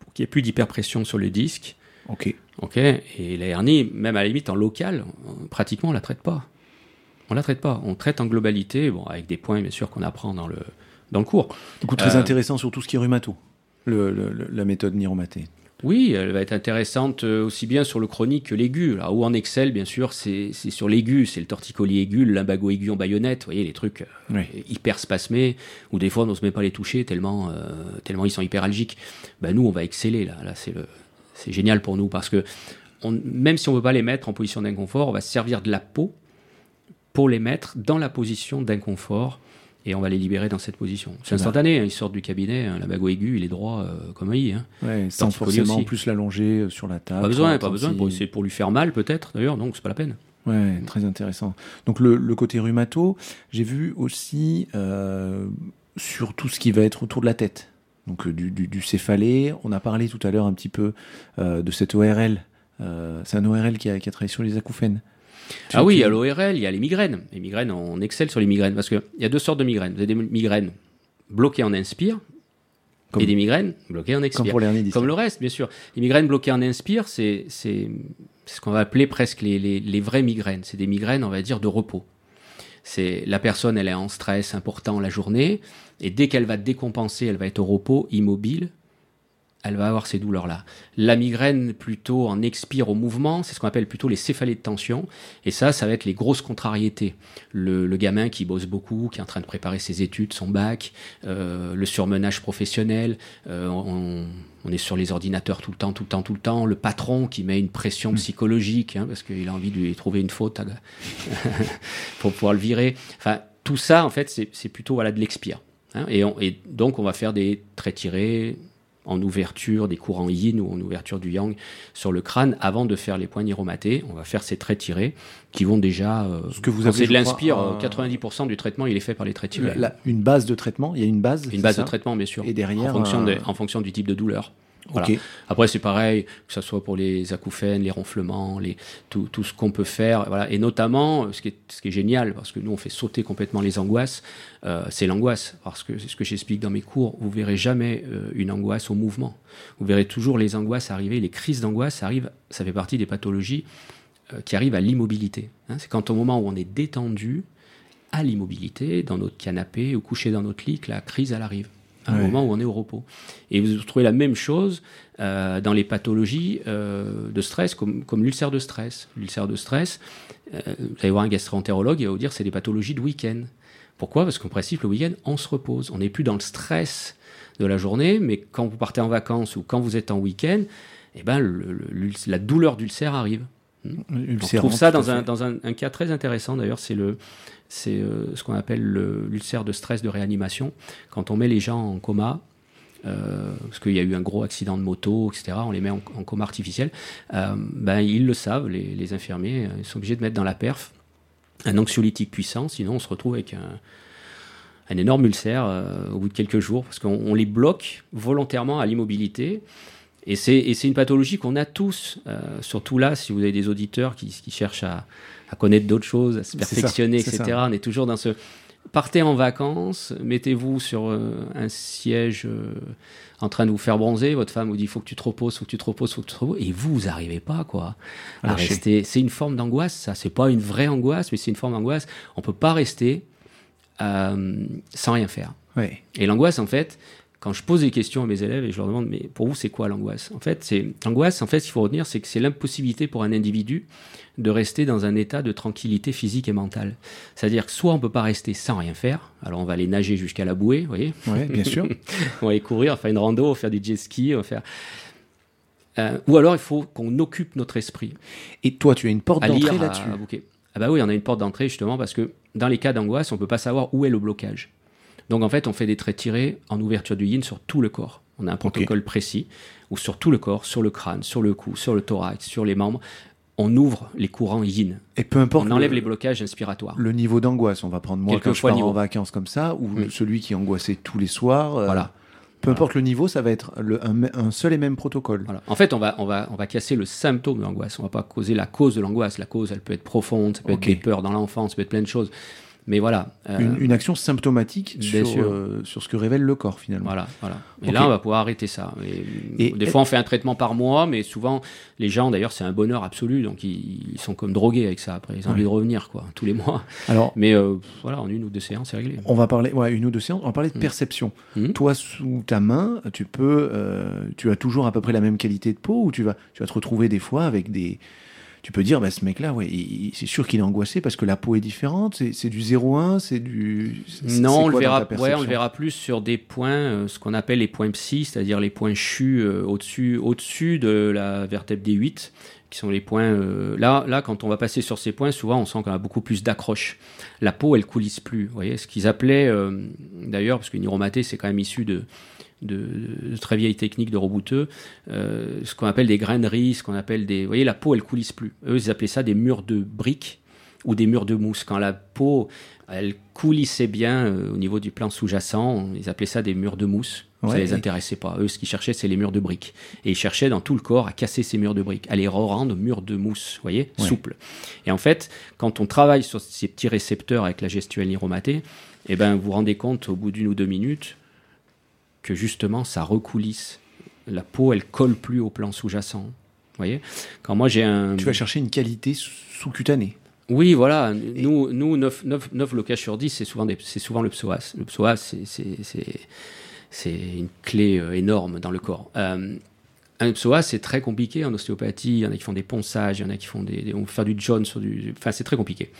pour qu'il n'y ait plus d'hyperpression sur le disque. Ok. Ok, et la hernie, même à la limite en local, on- pratiquement on la traite pas. On la traite pas. On traite en globalité, bon, avec des points bien sûr qu'on apprend dans le dans le cours. Du coup très Euh, intéressant sur tout ce qui est rhumato, le, le- le- la méthode Niromaté. Oui, elle va être intéressante euh, aussi bien sur le chronique que l'aigu. Où en Excel, bien sûr, c'est sur l'aigu, c'est le torticolis aigu, le lumbago aigu en baïonnette, vous voyez les trucs euh, Oui. hyper spasmés, ou des fois on n'ose même pas les toucher tellement, euh, tellement ils sont hyperalgiques. Ben, nous, on va exceller là. Là, c'est génial pour nous parce que on- même si on ne veut pas les mettre en position d'inconfort, on va se servir de la peau pour les mettre dans la position d'inconfort et on va les libérer dans cette position. C'est instantané, hein, ils sortent du cabinet, hein, lumbago aigu, il est droit euh, comme un i. Hein. Ouais, sans forcément aussi. plus l'allonger euh, sur la table. Pas besoin, pas 36. besoin. Pour, c'est pour lui faire mal peut-être d'ailleurs, donc c'est pas la peine. Ouais, très intéressant. Donc le, le côté rhumato, j'ai vu aussi euh, sur tout ce qui va être autour de la tête. Donc du, du, du céphalée, on a parlé tout à l'heure un petit peu euh, de cette ORL. C'est un ORL qui a, qui a travaillé sur les acouphènes. Ah oui, il y a l'ORL, il y a les migraines. Les migraines, on excelle sur les migraines parce qu'il y a deux sortes de migraines. Vous avez des migraines bloquées en inspire et des migraines bloquées en expire. Comme, Comme le reste, bien sûr. Les migraines bloquées en inspire, c'est ce qu'on va appeler presque les, les, les vraies migraines. C'est des migraines, on va dire, de repos. C'est la personne, elle est en stress important la journée, et dès qu'elle va décompenser, elle va être au repos, immobile, elle va avoir ces douleurs-là. La migraine, plutôt en expire au mouvement, c'est ce qu'on appelle plutôt les céphalées de tension. Et ça, ça va être les grosses contrariétés. Le, gamin qui bosse beaucoup, qui est en train de préparer ses études, son bac, euh, le surmenage professionnel, euh, on, est sur les ordinateurs tout le temps, tout le temps, tout le temps. Le patron qui met une pression mm. psychologique, hein, parce qu'il a envie de lui trouver une faute *laughs* pour pouvoir le virer. Enfin, tout ça, en fait, c'est plutôt voilà, de l'expire. Hein. et, et donc, on va faire des traits tirés, en ouverture des courants yin ou en ouverture du yang sur le crâne avant de faire les points niromatés. On va faire ces traits tirés qui vont déjà. Euh, Ce que vous avez. de l'inspire, 90% du traitement il est fait par les traits tirés. une base de traitement, il y a une base. Une base de traitement bien sûr. Et derrière. En fonction, euh, en fonction du type de douleur. Après, c'est pareil, que ce soit pour les acouphènes, les ronflements, les, tout, tout ce qu'on peut faire. Voilà. Et notamment, ce qui, est, ce qui est génial, parce que nous, on fait sauter complètement les angoisses, euh, c'est l'angoisse. Parce que c'est ce que j'explique dans mes cours, vous verrez jamais euh, une angoisse au mouvement. Vous verrez toujours les angoisses arriver, les crises d'angoisse arrivent, ça fait partie des pathologies euh, qui arrivent à l'immobilité. Hein. c'est quand au moment où on est détendu, à l'immobilité, dans notre canapé ou couché dans notre lit, que la crise, elle arrive à un moment où on est au repos. Et vous trouvez la même chose euh, dans les pathologies euh, de stress, comme, comme l'ulcère de stress. L'ulcère de stress, euh, vous allez voir un gastroentérologue, il va vous dire c'est des pathologies de week-end. Pourquoi? Parce qu'en principe, le week-end, on se repose. On n'est plus dans le stress de la journée, mais quand vous partez en vacances ou quand vous êtes en week-end, eh ben, la douleur d'ulcère arrive. On trouve ça dans, un, dans un, un, cas très intéressant d'ailleurs, c'est le, c'est euh, ce qu'on appelle l'ulcère de stress de réanimation. Quand on met les gens en coma, euh, parce qu'il y a eu un gros accident de moto, etc., on les met en, coma artificiel, euh, ben, ils le savent, les, infirmiers, ils sont obligés de mettre dans la perf un anxiolytique puissant, sinon on se retrouve avec un, un énorme ulcère au bout de quelques jours, parce qu'on les bloque volontairement à l'immobilité. Et c'est une pathologie qu'on a tous, surtout là, si vous avez des auditeurs qui cherchent à, à connaître d'autres choses, à se perfectionner, etc. On est toujours dans ce. Partez en vacances, mettez-vous sur euh, un siège euh, en train de vous faire bronzer. Votre femme vous dit faut que tu te reposes, faut que tu te reposes, faut que tu te reposes. Et vous, vous n'arrivez pas quoi à rester. C'est une forme d'angoisse, ça. C'est pas une vraie angoisse, mais c'est une forme d'angoisse. On peut pas rester euh, sans rien faire. Et l'angoisse, en fait, quand je pose des questions à mes élèves et je leur demande mais pour vous c'est quoi l'angoisse? En fait, c'est l'angoisse. En fait, ce qu'il faut retenir, c'est que c'est l'impossibilité pour un individu de rester dans un état de tranquillité physique et mentale. C'est-à-dire que soit on peut pas rester sans rien faire, alors on va aller nager jusqu'à la bouée, vous voyez? Oui, bien sûr. *laughs* on va aller courir, faire une rando, faire du jet ski, faire... Euh, ou alors il faut qu'on occupe notre esprit. Et toi, tu as une porte d'entrée là-dessus? Ah bah oui, on a une porte d'entrée justement parce que dans les cas d'angoisse, on peut pas savoir où est le blocage. Donc en fait, on fait des traits tirés en ouverture du yin sur tout le corps. On a un protocole précis où sur tout le corps, sur le crâne, sur le cou, sur le thorax, sur les membres, on ouvre les courants yin. Et peu importe. On enlève les blocages inspiratoires. Le niveau d'angoisse, on va prendre moi quand je pars en vacances comme ça, ou celui qui est angoissé tous les soirs. Euh, voilà. Peu importe le niveau, ça va être un, seul et même protocole. En fait, on va, on, va, on va casser le symptôme de l'angoisse. On va pas causer la cause de l'angoisse. La cause, elle peut être profonde, ça peut être des peurs dans l'enfance, ça peut être plein de choses. Mais voilà. Euh, une, action symptomatique sur, euh, sur, ce que révèle le corps finalement. Voilà, voilà. Et là, on va pouvoir arrêter ça. Et, des fois, on fait un traitement par mois, mais souvent, les gens, d'ailleurs, c'est un bonheur absolu. Donc, ils, sont comme drogués avec ça. Après, ils ont envie de revenir, quoi, tous les mois. Alors, mais euh, voilà, en une ou deux séances, c'est réglé. On va parler, ouais, une ou deux séances. On va parler de mm. perception. Mm. Toi, sous ta main, tu peux, tu as toujours à peu près la même qualité de peau, ou tu vas, tu vas te retrouver des fois avec des tu peux dire, bah, ce mec-là, ouais, c'est sûr qu'il est angoissé parce que la peau est différente. C'est du 0,1, c'est du. Non, on le, verra, ouais, on le verra plus sur des points, euh, ce qu'on appelle les points psy, c'est-à-dire les points chus euh, au-dessus au -dessus de la vertèbre D8, qui sont les points. Euh, là, là, quand on va passer sur ces points, souvent on sent qu'on a beaucoup plus d'accroche. La peau, elle coulisse plus. Vous voyez, ce qu'ils appelaient, d'ailleurs, parce que neuromaté, c'est quand même issu de de, très vieilles techniques de rebouteux, euh, ce qu'on appelle des graineries, ce qu'on appelle des... Vous voyez, la peau, elle coulisse plus. Eux, ils appelaient ça des murs de briques. ou des murs de mousse. Quand la peau, elle coulissait bien euh, au niveau du plan sous-jacent, ils appelaient ça des murs de mousse. ça les intéressait pas. Eux, ce qu'ils cherchaient, c'est les murs de briques. Et ils cherchaient dans tout le corps à casser ces murs de briques, à les rendre murs de mousse, vous voyez, souples. Et en fait, quand on travaille sur ces petits récepteurs avec la gestuelle niromatée, eh ben, vous vous rendez compte au bout d'une ou deux minutes que justement, ça recoulisse. La peau, elle colle plus au plan sous-jacent. Vous voyez? Quand moi j'ai un. Tu vas chercher une qualité sous-cutanée. Oui, voilà. Nous, nous 9, 9, 9 locages sur 10, c'est souvent, souvent le psoas. Le psoas, c'est une clé euh, énorme dans le corps. Euh, un psoas, c'est très compliqué en ostéopathie. Il y en a qui font des ponçages, il y en a qui font des, on faire du John sur du. Enfin, c'est très compliqué.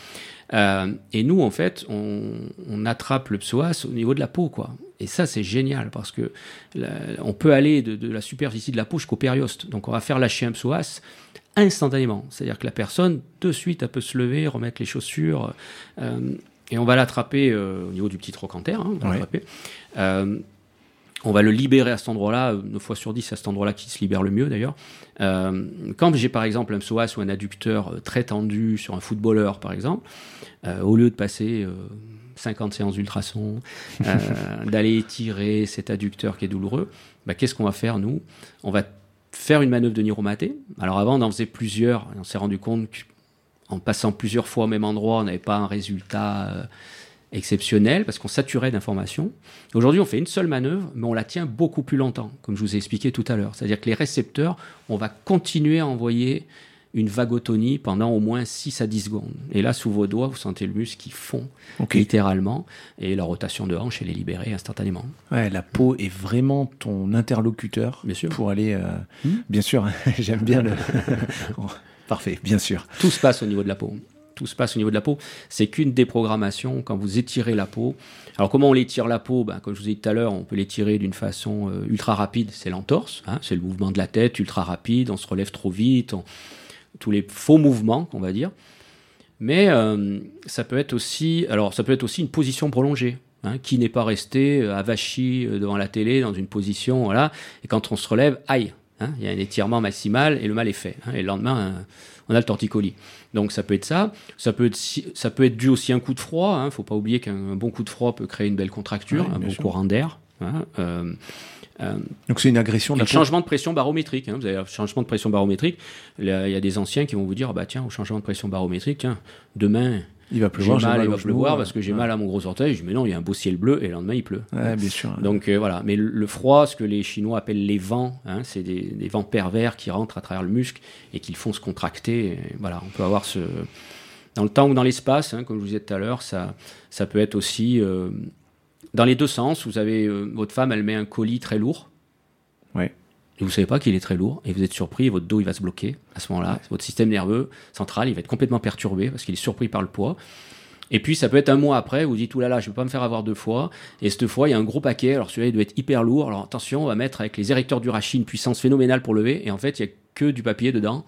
Euh, et nous, en fait, on, on, attrape le psoas au niveau de la peau, quoi. Et ça, c'est génial parce que on peut aller de, de, la superficie de la peau jusqu'au périoste. Donc, on va faire lâcher un psoas instantanément. C'est-à-dire que la personne, de suite, elle peut se lever, remettre les chaussures, euh, et on va l'attraper euh, au niveau du petit trochanter. Hein, on, va euh, on va le libérer à cet endroit-là, 9 fois sur 10, c'est à cet endroit-là qui se libère le mieux d'ailleurs. quand j'ai par exemple un psoas ou un adducteur très tendu sur un footballeur par exemple, au lieu de passer 50 séances d'ultrasons, *laughs* d'aller étirer cet adducteur qui est douloureux, bah, qu'est-ce qu'on va faire nous? On va faire une manœuvre de niromaté. Alors avant, on en faisait plusieurs, et on s'est rendu compte qu'en passant plusieurs fois au même endroit, on n'avait pas un résultat euh, exceptionnel parce qu'on saturait d'informations. Aujourd'hui, on fait une seule manœuvre, mais on la tient beaucoup plus longtemps, comme je vous ai expliqué tout à l'heure. C'est-à-dire que les récepteurs, on va continuer à envoyer une vagotonie pendant au moins 6 à 10 secondes. Et là, sous vos doigts, vous sentez le muscle qui fond, littéralement, et la rotation de hanche, elle est libérée instantanément. Ouais, la peau est vraiment ton interlocuteur bien sûr. pour aller... Euh, hmm. Bien sûr, *laughs* j'aime bien le... *laughs* Parfait, bien sûr. Tout se passe au niveau de la peau. Tout se passe au niveau de la peau. C'est qu'une déprogrammation quand vous étirez la peau. Alors comment on l'étire la peau? Ben, Comme je vous ai dit tout à l'heure, on peut l'étirer d'une façon euh, ultra rapide, c'est l'entorse, hein, c'est le mouvement de la tête ultra rapide, on se relève trop vite, tous les faux mouvements, on va dire. Mais euh, ça peut être aussi, alors ça peut être aussi une position prolongée. Hein, qui n'est pas resté euh, avachi devant la télé dans une position, voilà, et quand on se relève, aïe, hein, il y a un étirement maximal et le mal est fait. Et le lendemain, on a le torticolis. Donc ça peut être ça. Ça peut être, ça peut être dû aussi à un coup de froid. Il ne faut pas oublier qu'un bon coup de froid peut créer une belle contracture, un bon courant d'air. Euh, Donc c'est une agression. De changement de pression barométrique. Hein. vous avez un changement de pression barométrique. Il y a des anciens qui vont vous dire, bah tiens, au changement de pression barométrique, tiens, demain. Il va pleuvoir, j'ai mal, il va pleuvoir parce que j'ai mal à mon gros orteil. Je dis, mais non, il y a un beau ciel bleu et le lendemain il pleut. bien sûr. Donc euh, voilà. Mais le, froid, ce que les Chinois appellent les vents, hein, c'est des, vents pervers qui rentrent à travers le muscle et qui le font se contracter. voilà, on peut avoir ce. Dans le temps ou dans l'espace, hein, comme je vous disais tout à l'heure, ça, ça peut être aussi. Euh, dans les deux sens, vous avez euh, votre femme, elle met un colis très lourd. Et vous savez pas qu'il est très lourd et vous êtes surpris, votre dos il va se bloquer à ce moment-là. Votre système nerveux central il va être complètement perturbé parce qu'il est surpris par le poids. Et puis ça peut être un mois après, vous dites, oulala, là là, je ne peux pas me faire avoir deux fois. Et cette fois, il y a un gros paquet, alors celui-là, il doit être hyper lourd. Alors attention, on va mettre avec les érecteurs du rachis une puissance phénoménale pour lever. Et en fait, il n'y a que du papier dedans,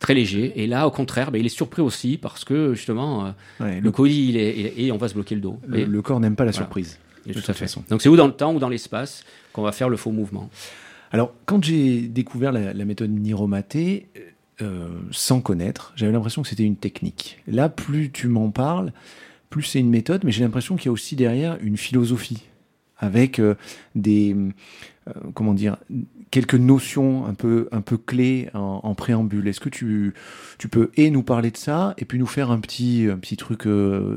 très léger. Et là, au contraire, ben, il est surpris aussi parce que justement, euh, le, colis, il est, et on va se bloquer le dos. Le, corps n'aime pas la surprise. De, toute, façon. Donc c'est ou dans le temps ou dans l'espace qu'on va faire le faux mouvement. Alors quand j'ai découvert la, méthode Niromaté, euh, sans connaître, j'avais l'impression que c'était une technique. Là, plus tu m'en parles, plus c'est une méthode, mais j'ai l'impression qu'il y a aussi derrière une philosophie avec euh, des euh, comment dire quelques notions un peu un peu clés en, préambule. Est-ce que tu tu peux et nous parler de ça et puis nous faire un petit un petit truc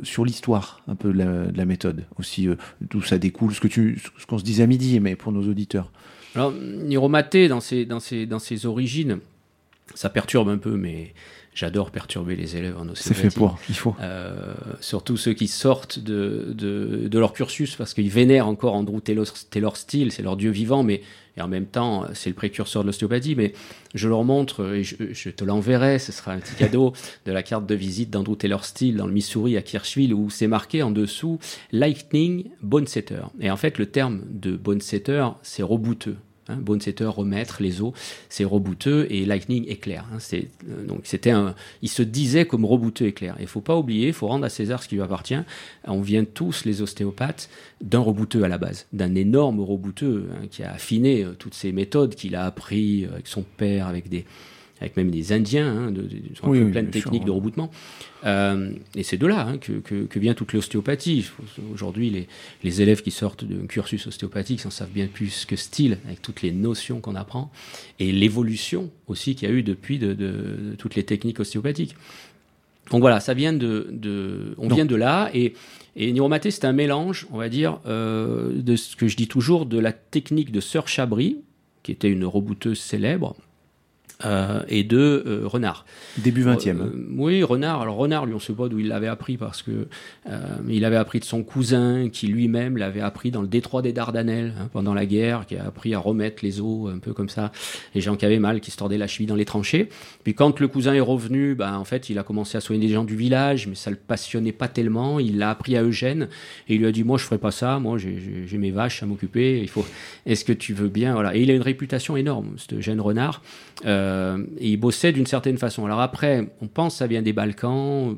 sur l'histoire un peu de la, méthode aussi d'où ça découle ce ce qu'on se disait à midi mais pour nos auditeurs. Alors Niromaté dans ses origines ça perturbe un peu mais J'adore perturber les élèves en C'est fait pour, il faut. Euh, surtout ceux qui sortent de, de, de leur cursus parce qu'ils vénèrent encore Andrew Taylor, Taylor Steele, c'est leur dieu vivant, mais et en même temps, c'est le précurseur de l'ostéopathie. Mais je leur montre, et je, je te l'enverrai, ce sera un petit cadeau, *laughs* de la carte de visite d'Andrew Taylor Steele dans le Missouri à Kirchville où c'est marqué en dessous Lightning Bone Setter. Et en fait, le terme de Bone Setter, c'est rebouteux. Hein, bone setter, remettre les os, c'est rebouteux et Lightning éclair. Hein, euh, c'était il se disait comme rebouteux éclair. Il faut pas oublier, il faut rendre à César ce qui lui appartient. On vient tous les ostéopathes d'un rebouteux à la base, d'un énorme rebouteux hein, qui a affiné euh, toutes ces méthodes qu'il a appris euh, avec son père, avec des, avec même des Indiens, hein, de, de, sont Oui, oui, plein de techniques de reboutement. Euh, et c'est de là hein, que, que- que vient toute l'ostéopathie. Aujourd'hui, les, les élèves qui sortent d'un cursus ostéopathique s'en savent bien plus que style, avec toutes les notions qu'on apprend, et l'évolution aussi qu'il y a eu depuis de, toutes les techniques ostéopathiques. Donc voilà, ça vient de, de on vient de là, et, et Niromaté, c'est un mélange, on va dire, euh, de ce que je dis toujours, de la technique de Sœur Chabry, qui était une rebouteuse célèbre, euh, et de euh, Renard. Début 20e. Euh, oui, Renard. Alors Renard, lui, on sait pas d'où il l'avait appris parce que il avait appris de son cousin qui lui-même l'avait appris dans le détroit des Dardanelles hein, pendant la guerre, qui a appris à remettre les os un peu comme ça, les gens qui avaient mal, qui se tordaient la cheville dans les tranchées. Puis quand le cousin est revenu, ben en fait, il a commencé à soigner les gens du village, mais ça le passionnait pas tellement. Il l'a appris à Eugène et il lui a dit moi je ferai pas ça, moi j'ai mes vaches à m'occuper. Il faut. Est-ce que tu veux bien? Voilà. Et il a une réputation énorme, ce Eugène Renard. Euh, et il bossait d'une certaine façon. Alors après, on pense que ça vient des Balkans,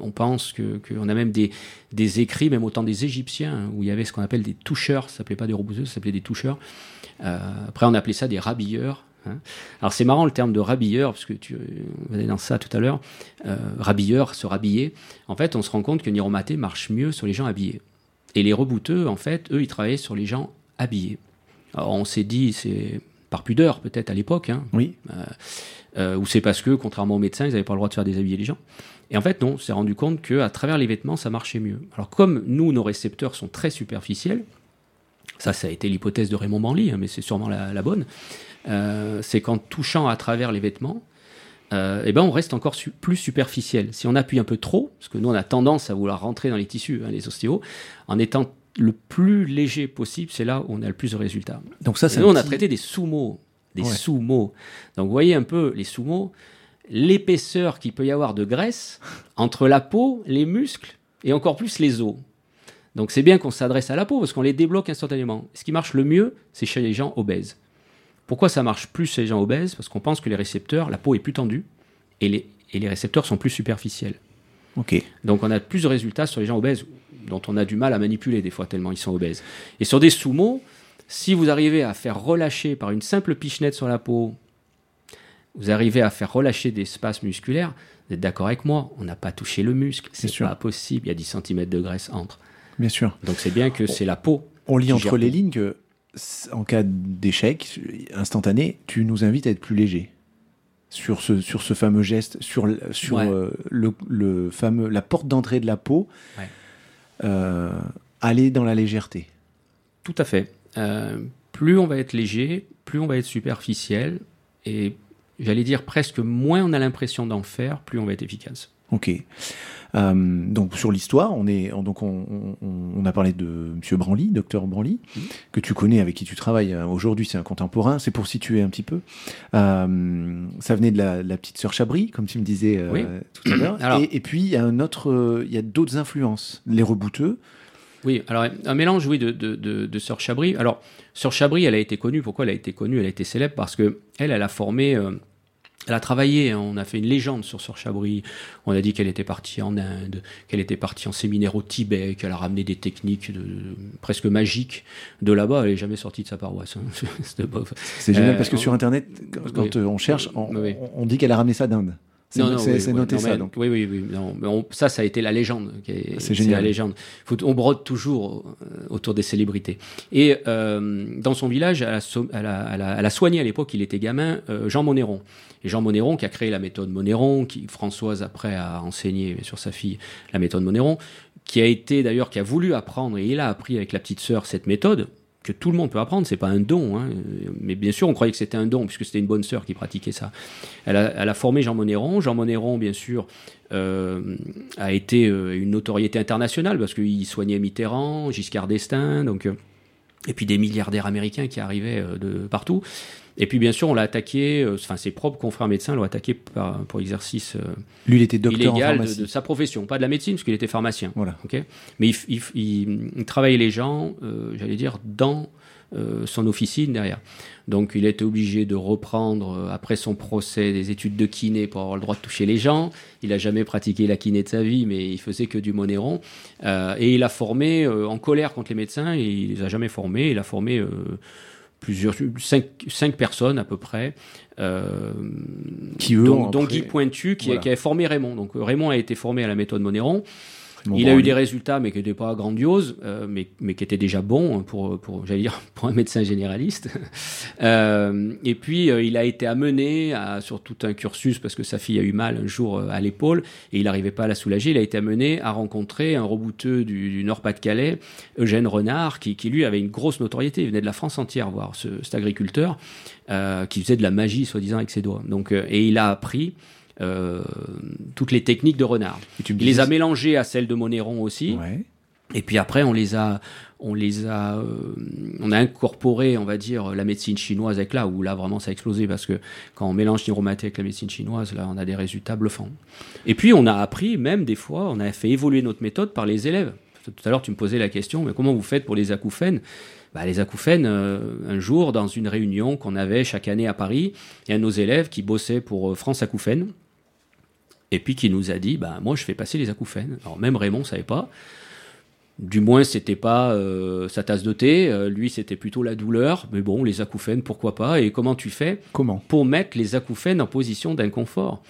on pense qu'on a même des, des écrits, même autant des Égyptiens, où il y avait ce qu'on appelle des toucheurs, ça s'appelait pas des rebouteuses, ça s'appelait des toucheurs. Euh, après, on appelait ça des rabilleurs. hein. Alors c'est marrant le terme de rabilleur, parce que tu on dans ça tout à l'heure. Euh, rabilleur, se rhabiller. En fait, on se rend compte que Niromaté marche mieux sur les gens habillés. Et les rebouteux, en fait, eux, ils travaillaient sur les gens habillés. Alors on s'est dit, c'est par pudeur peut-être à l'époque, hein, Oui. euh, ou c'est parce que, contrairement aux médecins, ils n'avaient pas le droit de faire déshabiller les gens. Et en fait, non, on s'est rendu compte qu'à travers les vêtements, ça marchait mieux. Alors, comme nous, nos récepteurs sont très superficiels, ça, ça a été l'hypothèse de Raymond Banly, hein, mais c'est sûrement la, la bonne, euh, c'est qu'en touchant à travers les vêtements, euh, eh ben, on reste encore su- plus superficiel. Si on appuie un peu trop, parce que nous, on a tendance à vouloir rentrer dans les tissus, hein, les ostéos, en étant le plus léger possible, c'est là où on a le plus de résultats. Donc ça, c'est nous, on a traité des sous-mots. Des Ouais. sous-mots. Donc, vous voyez un peu les sous-mots, l'épaisseur qu'il peut y avoir de graisse entre la peau, les muscles et encore plus les os. Donc, c'est bien qu'on s'adresse à la peau parce qu'on les débloque instantanément. Ce qui marche le mieux, c'est chez les gens obèses. Pourquoi ça marche plus chez les gens obèses? Parce qu'on pense que les récepteurs, la peau est plus tendue et les, et les récepteurs sont plus superficiels. Donc on a plus de résultats sur les gens obèses, dont on a du mal à manipuler des fois tellement ils sont obèses. Et sur des sous-mots, si vous arrivez à faire relâcher par une simple pichenette sur la peau, vous arrivez à faire relâcher des espaces musculaires, vous êtes d'accord avec moi, on n'a pas touché le muscle, c'est pas possible, il y a 10 cm de graisse entre. Bien sûr. Donc c'est bien que c'est la peau. On lit entre les lignes que, en cas d'échec instantané, tu nous invites à être plus léger sur ce, sur ce fameux geste, sur, l- sur Ouais. euh, le, le fameux, la porte d'entrée de la peau, Ouais. Euh, aller dans la légèreté. Tout à fait. Euh, plus on va être léger, plus on va être superficiel, et j'allais dire presque moins on a l'impression d'en faire, plus on va être efficace. Ok. Euh, donc sur l'histoire, on est on- donc on, on- on a parlé de Monsieur Branly, docteur Branly, Mhm. que tu connais, avec qui tu travailles euh, aujourd'hui. C'est un contemporain. C'est pour situer un petit peu. Euh, ça venait de la, la petite sœur Chabry, comme tu me disais euh, Oui. tout à l'heure. *clears throat* Et, et puis il y a un autre, il y a d'autres influences. Les rebouteux. Oui, alors un mélange, oui, de, de, de, de Sœur Chabry. Alors, Sœur Chabry, elle a été connue. Pourquoi elle a été connue? Elle a été célèbre parce que elle, elle a formé, elle a travaillé. hein, on a fait une légende sur Sœur Chabry. On a dit qu'elle était partie en Inde, qu'elle était partie en séminaire au Tibet, qu'elle a ramené des techniques de, presque magiques de là-bas. Elle est jamais sortie de sa paroisse. hein. *laughs* C'est génial Euh, parce que on- sur Internet, quand, oui. euh, on cherche, on, Oui. on- dit qu'elle a ramené ça d'Inde. C'est Non, non, c'est- oui, oui, noté non, ça. mais- Donc. Oui, oui, oui. Non, mais on- ça, ça a été la légende. C'est génial. la légende. Faut, on brode toujours euh, autour des célébrités. Et euh, dans son village, elle a, elle a- elle a- elle a soigné à l'époque, il était gamin, euh, Jean Monéron. Jean Monéron, qui a créé la méthode Monéron, qui Françoise après a enseigné sur sa fille la méthode Monéron, qui a été d'ailleurs, qui a voulu apprendre, et il a appris avec la petite sœur cette méthode que tout le monde peut apprendre, c'est pas un don, hein. mais bien sûr on croyait que c'était un don puisque c'était une bonne sœur qui pratiquait ça. Elle a, formé Jean Monéron. Jean Monéron, bien sûr, euh, a été euh, une notoriété internationale parce qu'il soignait Mitterrand, Giscard d'Estaing, donc, euh, et puis des milliardaires américains qui arrivaient de partout. Et puis bien sûr, on l'a attaqué, euh, enfin ses propres confrères médecins l'ont attaqué par- pour exercice euh, Lui, il était docteur en illégal de, pharmacie. de sa profession, pas de la médecine, parce qu'il était pharmacien. Voilà. ok Mais il, il il- il travaillait les gens, euh, j'allais dire, dans euh, son officine derrière. Donc il était obligé de reprendre, euh, après son procès, des études de kiné pour avoir le droit de toucher les gens. Il n'a jamais pratiqué la kiné de sa vie, mais il faisait que du monéron. Euh, et il a formé, euh, en colère contre les médecins, et il les a jamais formés. Il a formé... plusieurs, cinq, cinq personnes à peu près, euh, Qui, eux, dont, ont dont après- Guy Pointu qui, Voilà. qui avait formé Raymond. Donc euh, Raymond a été formé à la méthode Monéron. Bon, il a eu des résultats, mais qui n'étaient pas grandioses, euh, mais, mais qui étaient déjà bons pour, pour j'allais dire, *laughs* pour un médecin généraliste. *laughs* Euh, et puis, euh, il a été amené à, sur tout un cursus, parce que sa fille a eu mal un jour euh, à l'épaule, et il n'arrivait pas à la soulager, il a été amené à rencontrer un rebouteux du, du Nord-Pas-de-Calais, Eugène Renard, qui, qui lui avait une grosse notoriété, il venait de la France entière voir ce, cet agriculteur, euh, qui faisait de la magie, soi-disant, avec ses doigts. Donc, euh, et il a appris euh, toutes les techniques de Renard. Tu Il les a mélangées à celles de Monéron aussi. Ouais. Et puis après, on les a, on les a, euh, on a incorporé, on va dire, la médecine chinoise avec là où là vraiment ça a explosé parce que quand on mélange Niromaté avec la médecine chinoise, là, on a des résultats bluffants. Et puis on a appris, même des fois, on a fait évoluer notre méthode par les élèves. Tout à l'heure, tu me posais la question, mais comment vous faites pour les acouphènes? Bah, les acouphènes, euh, un jour, dans une réunion qu'on avait chaque année à Paris, il y a nos élèves qui bossait pour France Acouphènes, et puis qui nous a dit, bah, moi je fais passer les acouphènes. Alors même Raymond ne savait pas. Du moins, c'était pas euh, sa tasse de thé. Euh, lui, c'était plutôt la douleur. Mais bon, les acouphènes, pourquoi pas? Et comment tu fais Comment? pour mettre les acouphènes en position d'inconfort?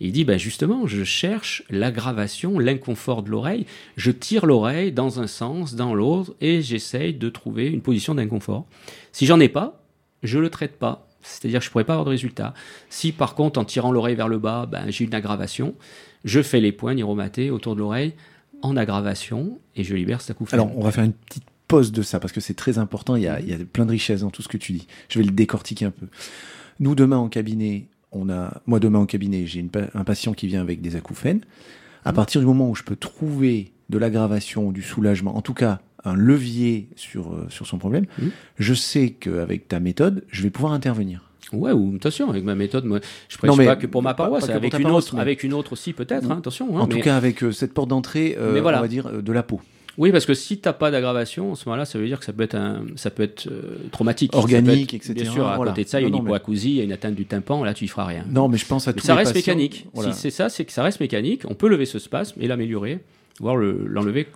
Il dit, ben justement, je cherche l'aggravation, l'inconfort de l'oreille. Je tire l'oreille dans un sens, dans l'autre, et j'essaye de trouver une position d'inconfort. Si j'en ai pas, je le traite pas. C'est-à-dire que je pourrais pas avoir de résultat. Si par contre, en tirant l'oreille vers le bas, ben, j'ai une aggravation, je fais les points niromatés autour de l'oreille en aggravation et je libère cet acouphène. Alors, on va faire une petite pause de ça parce que c'est très important. Il y, a, il y a plein de richesses dans tout ce que tu dis. Je vais le décortiquer un peu. Nous, demain en cabinet, on a, moi, demain en cabinet, j'ai un patient qui vient avec des acouphènes. À partir du moment où je peux trouver de l'aggravation, du soulagement, en tout cas, un levier sur, euh, sur son problème, je sais qu'avec ta méthode, je vais pouvoir intervenir. Ouais, ou attention, avec ma méthode, moi, je prêche Non, mais pas que pour ma paroisse, avec une paroisse, autre, mais- avec une autre aussi peut-être, hein, attention. hein, en mais- tout cas, avec euh, cette porte d'entrée, euh, voilà. on va dire, euh, de la peau. Oui, parce que si t'as pas d'aggravation, en ce moment-là, ça veut dire que ça peut être un, ça peut être traumatique, Organique, Ça peut être- etc. Bien sûr, à Voilà. côté de ça, il y a une hypoacousie, il y a une atteinte du tympan, là, tu y feras rien. Non, mais je pense à Mais tous ça les reste patients. mécanique. Voilà. Si c'est ça, c'est que ça reste mécanique. On peut lever ce spasme et l'améliorer, voire le- l'enlever.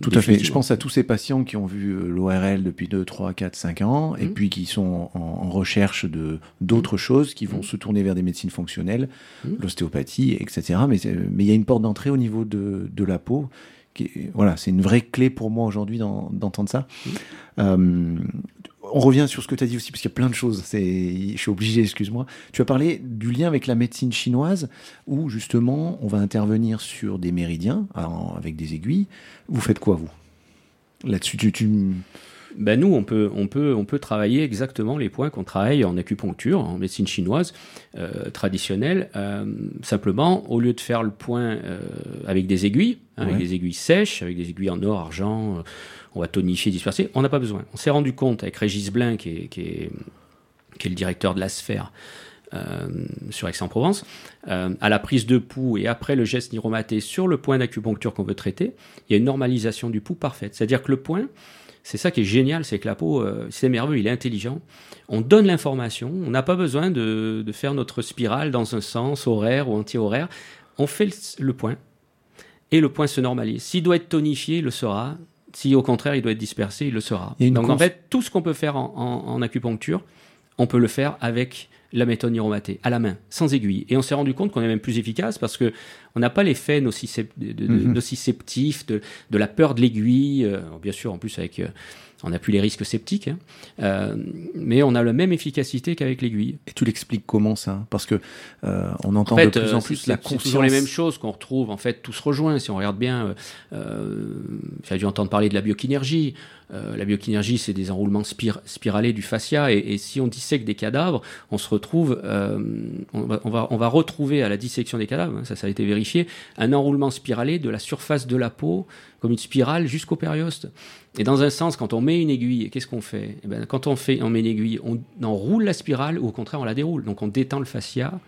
Tout à fait. Je pense à tous ces patients qui ont vu euh, l'ORL depuis 2, 3, 4, 5 ans et Mhm. puis qui sont en, en recherche de d'autres choses, qui vont Mhm. se tourner vers des médecines fonctionnelles, l'ostéopathie, etc. Mais mais il y a une porte d'entrée au niveau de, de la peau. Qui voilà, c'est une vraie clé pour moi aujourd'hui d'en- d'entendre ça. Euh, on revient sur ce que tu as dit aussi, parce qu'il y a plein de choses. Je suis obligé, excuse-moi. Tu as parlé du lien avec la médecine chinoise, où justement, on va intervenir sur des méridiens en- avec des aiguilles. Vous faites quoi, vous? Là-dessus, tu, tu... Ben nous, on peut, on, peut, on peut travailler exactement les points qu'on travaille en acupuncture, en médecine chinoise euh, traditionnelle. Euh, simplement, au lieu de faire le point euh, avec des aiguilles, hein, avec des aiguilles sèches, avec des aiguilles en or, argent, on va tonifier, disperser, on n'a pas besoin. On s'est rendu compte avec Régis Blin, qui est, qui est, le directeur de la sphère, euh, sur Aix-en-Provence, euh, à la prise de pouls et après le geste niromaté sur le point d'acupuncture qu'on veut traiter, il y a une normalisation du pouls parfaite. C'est-à-dire que le point, c'est ça qui est génial, c'est que la peau, euh, c'est merveilleux, il est intelligent. On donne l'information, on n'a pas besoin de, de faire notre spirale dans un sens horaire ou anti-horaire. On fait le, le point et le point se normalise. S'il doit être tonifié, il le sera. Si au contraire il doit être dispersé, il le sera. Donc en fait, tout ce qu'on peut faire en, en- en acupuncture, on peut le faire avec la méthode niromatée, à la main, sans aiguille. Et on s'est rendu compte qu'on est même plus efficace parce que on n'a pas l'effet nocicep- de- de- Mhm. nociceptif, de, de la peur de l'aiguille. euh, bien sûr, en plus, avec, euh, on n'a plus les risques sceptiques, hein. Euh, mais on a la même efficacité qu'avec l'aiguille. Et tu l'expliques comment ça? Parce que euh, on entend En fait, de plus euh, en c'est- plus c'est la c'est conscience. toujours les mêmes choses qu'on retrouve. En fait, tout se rejoint. Si on regarde bien, euh, euh, j'ai dû entendre parler de la biokinergie. Euh, la biokinergie, c'est des enroulements spir- spiralés du fascia. Et, et si on dissèque des cadavres, on se retrouve, euh, on, va, on, va, on va retrouver à la dissection des cadavres, hein, ça, ça a été vérifié, un enroulement spiralé de la surface de la peau, comme une spirale jusqu'au périoste. Et dans un sens, quand on met une aiguille, qu'est-ce qu'on fait? Eh ben, Quand on, fait, on met une aiguille, on enroule la spirale ou au contraire on la déroule. Donc on détend le fascia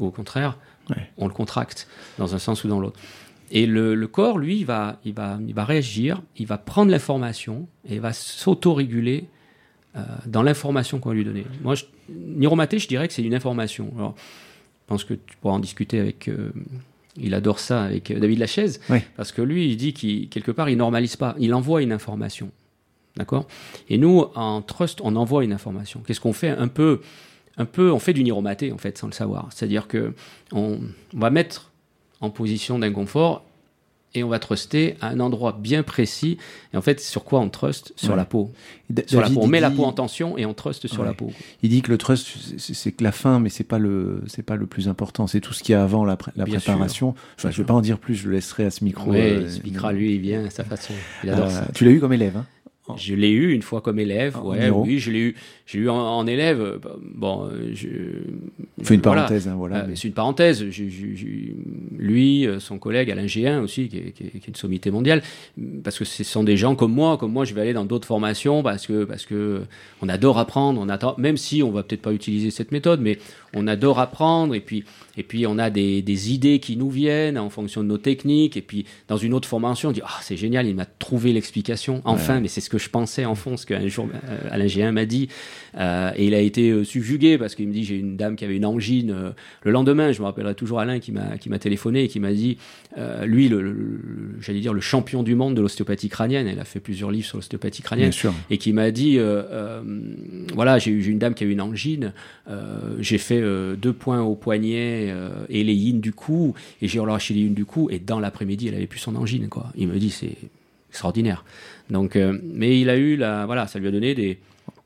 ou au contraire Ouais. on le contracte dans un sens ou dans l'autre. Et le, le corps, lui, il va, il, va, il va réagir, il va prendre l'information et il va s'auto-réguler euh, dans l'information qu'on va lui donner. Moi, je, Niromaté, je dirais que c'est une information. Alors, je pense que tu pourras en discuter avec. euh, il adore ça avec euh, David Lachaise, Ouais. parce que lui, il dit qu'il quelque part, il normalise pas, il envoie une information. D'accord? Et nous, en trust, on envoie une information. Qu'est-ce qu'on fait? Un peu, un peu, on fait du niromaté, en fait, sans le savoir. C'est-à-dire que on, on va mettre en position d'inconfort et on va truster à un endroit bien précis. Et en fait, sur quoi on trust Sur Ouais. la peau. Sur la peau. On met la peau en tension et on trust sur Ouais. la peau. Il dit que le trust, c'est- que la fin, mais c'est pas le, c'est pas le plus important. C'est tout ce qu'il y a avant la, pré- la Bien préparation. Enfin, je vais pas en dire plus. Je le laisserai à ce micro. Oui, euh, il expliquera lui, il vient à sa façon. Il adore Euh, ça. Tu l'as eu comme élève, hein? Je l'ai eu une fois comme élève. En Ouais, oui, je l'ai eu. J'ai eu en, en élève. euh, Bon, euh, je. On fait une voilà. parenthèse, hein, voilà. Euh, mais- C'est une parenthèse. J'ai- j'ai- j'ai- lui, son collègue Alain G1 aussi, qui est, qui est- qui est une sommité mondiale, parce que ce sont des gens comme moi, comme moi, je vais aller dans d'autres formations parce que parce que on adore apprendre, on attend, même si on va peut-être pas utiliser cette méthode, mais on adore apprendre et puis et puis on a des, des idées qui nous viennent en fonction de nos techniques. Et puis dans une autre formation on dit ah c'est génial, il m'a trouvé l'explication. Enfin, mais c'est ce que je pensais en fond, ce qu'un jour euh, Alain G1 m'a dit. Euh, et il a été euh, subjugué parce qu'il me dit j'ai une dame qui avait une angine euh, le lendemain, je me rappellerai toujours Alain qui m'a qui m'a téléphoné et qui m'a dit lui le, j'allais dire le champion du monde de l'ostéopathie crânienne, elle a fait plusieurs livres sur l'ostéopathie crânienne. Bien sûr. et qui m'a dit voilà j'ai eu une dame qui a eu une angine. J'ai fait deux points au poignet euh, et les yin du cou et j'ai relâché les yin du cou et dans l'après-midi elle avait plus son angine quoi. Il me dit c'est extraordinaire. Donc euh, mais il a eu la voilà ça lui a donné des